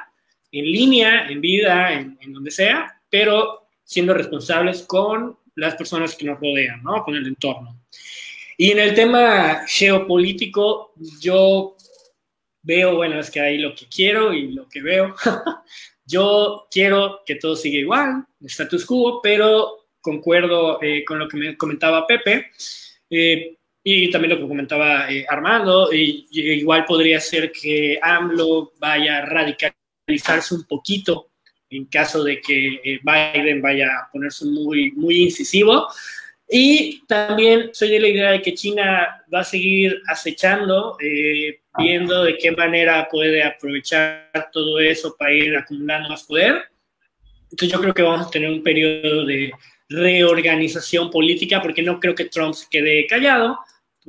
en línea, en vida, en, en donde sea, pero siendo responsables con las personas que nos rodean, ¿no? Con el entorno. Y en el tema geopolítico, yo veo, bueno, es que hay lo que quiero y lo que veo. yo quiero que todo siga igual, status quo, pero concuerdo eh, con lo que me comentaba Pepe eh, y también lo que comentaba eh, Armando. Igual podría ser que AMLO vaya a radicalizarse un poquito en caso de que eh, Biden vaya a ponerse muy, muy incisivo. Y también soy de la idea de que China va a seguir acechando, eh, viendo de qué manera puede aprovechar todo eso para ir acumulando más poder. Entonces yo creo que vamos a tener un periodo de reorganización política, porque no creo que Trump se quede callado,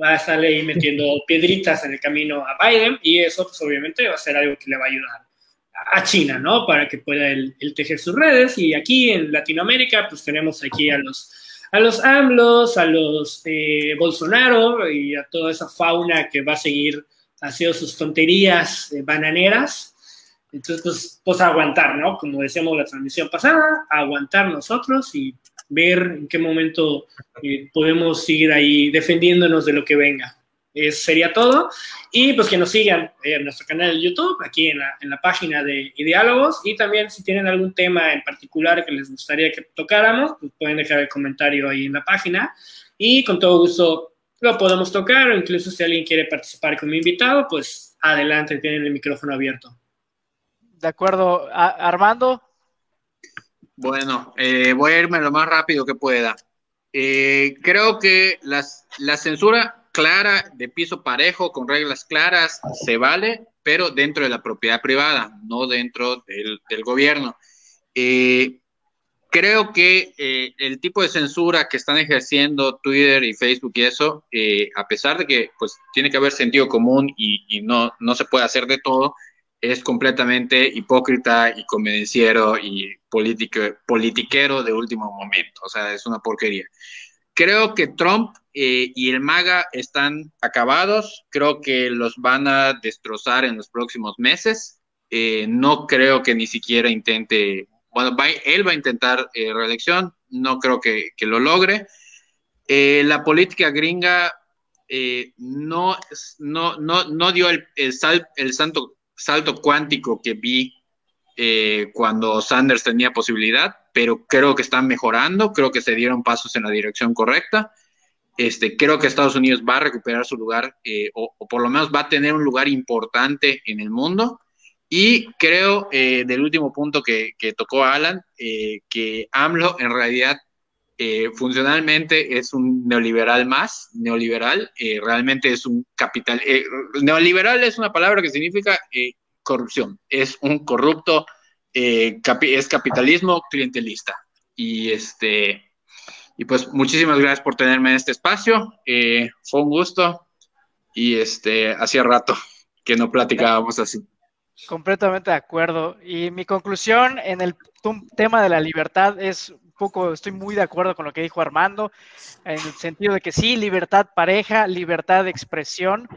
va a ahí metiendo piedritas en el camino a Biden y eso pues obviamente va a ser algo que le va a ayudar a China, ¿no? Para que pueda él, tejer sus redes y aquí en Latinoamérica pues tenemos aquí a los a los AMLOS, a los eh, Bolsonaro y a toda esa fauna que va a seguir haciendo sus tonterías eh, bananeras. Entonces, pues, pues, aguantar, ¿no? Como decíamos la transmisión pasada, aguantar nosotros y ver en qué momento eh, podemos seguir ahí defendiéndonos de lo que venga. Eso sería todo. Y pues que nos sigan en nuestro canal de YouTube, aquí en la, en la página de Diálogos. Y también si tienen algún tema en particular que les gustaría que tocáramos, pues pueden dejar el comentario ahí en la página. Y con todo gusto lo podemos tocar. O incluso si alguien quiere participar como invitado, pues adelante, tienen el micrófono abierto. De acuerdo. Armando. Bueno, eh, voy a irme lo más rápido que pueda. Eh, creo que las, la censura clara, de piso parejo, con reglas claras, se vale, pero dentro de la propiedad privada, no dentro del, gobierno. Eh, creo que eh, el tipo de censura que están ejerciendo Twitter y Facebook y eso, eh, a pesar de que pues tiene que haber sentido común y, no, no se puede hacer de todo, es completamente hipócrita y convenciero y político, politiquero de último momento. O sea, es una porquería. Creo que Trump eh, y el MAGA están acabados. Creo que los van a destrozar en los próximos meses. Eh, no creo que ni siquiera intente, bueno, va, él va a intentar eh, reelección. No creo que, que lo logre. La política gringa no, no, no, no, dio el, el, sal, el santo, salto cuántico que vi cuando Sanders tenía posibilidad pero creo que están mejorando, creo que se dieron pasos en la dirección correcta. Este, creo que Estados Unidos va a recuperar su lugar, eh, o, por lo menos va a tener un lugar importante en el mundo. Y creo, eh, del último punto que, tocó Alan, eh, que AMLO en realidad funcionalmente es un neoliberal más, neoliberal, realmente es un capital. neoliberal es una palabra que significa corrupción, es un corrupto, es capitalismo clientelista. Y este y pues muchísimas gracias por tenerme en este espacio. Eh, fue un gusto y este hacía rato que no platicábamos así. Completamente de acuerdo. Y mi conclusión en el tema de la libertad es un poco, estoy muy de acuerdo con lo que dijo Armando, en el sentido de que sí, libertad pareja, libertad de expresión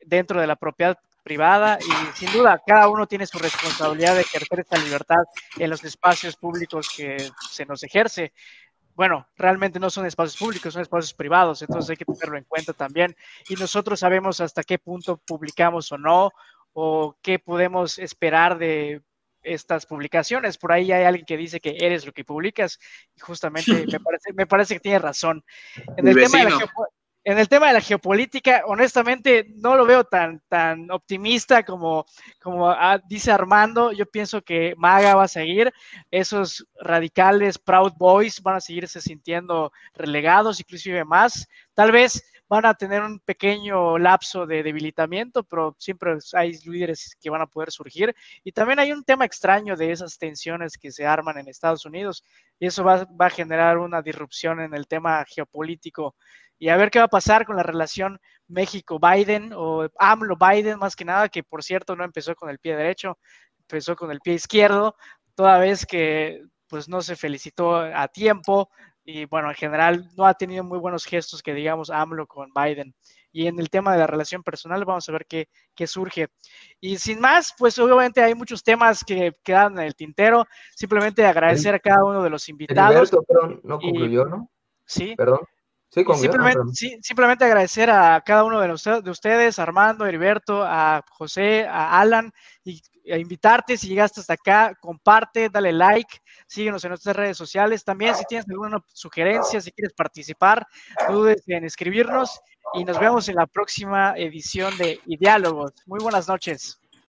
dentro de la propiedad privada y sin duda cada uno tiene su responsabilidad de ejercer esta libertad en los espacios públicos que se nos ejerce bueno, realmente no son espacios públicos, son espacios privados, entonces hay que tenerlo en cuenta también. Y nosotros sabemos hasta qué punto publicamos o no, o qué podemos esperar de estas publicaciones. Por ahí hay alguien que dice que eres lo que publicas, y justamente me parece, me parece que tiene razón. En el, tema de la en el tema de la geopolítica, honestamente, no lo veo tan, tan optimista como, como ah, dice Armando. Yo pienso que Maga va a seguir. Esos radicales, Proud Boys, van a seguirse sintiendo relegados, inclusive más. Tal vez van a tener un pequeño lapso de debilitamiento, pero siempre hay líderes que van a poder surgir. Y también hay un tema extraño de esas tensiones que se arman en Estados Unidos y eso va, va a generar una disrupción en el tema geopolítico y a ver qué va a pasar con la relación México-Biden o AMLO-Biden más que nada, que por cierto no empezó con el pie derecho, empezó con el pie izquierdo, toda vez que pues no se felicitó a tiempo y bueno, en general no ha tenido muy buenos gestos que digamos AMLO con Biden. Y en el tema de la relación personal vamos a ver qué, qué surge. Y sin más, pues obviamente hay muchos temas que quedan en el tintero. Simplemente agradecer a cada uno de los invitados. no concluyó, ¿no? Sí. Perdón simplemente, agradecer a cada uno de, de ustedes, Armando, Heriberto, a José, a Alan, y a invitarte si llegaste hasta acá, comparte, dale like, síguenos en nuestras redes sociales. También si tienes alguna sugerencia, si quieres participar, no dudes en escribirnos y nos vemos en la próxima edición de Diálogos. Muy buenas noches.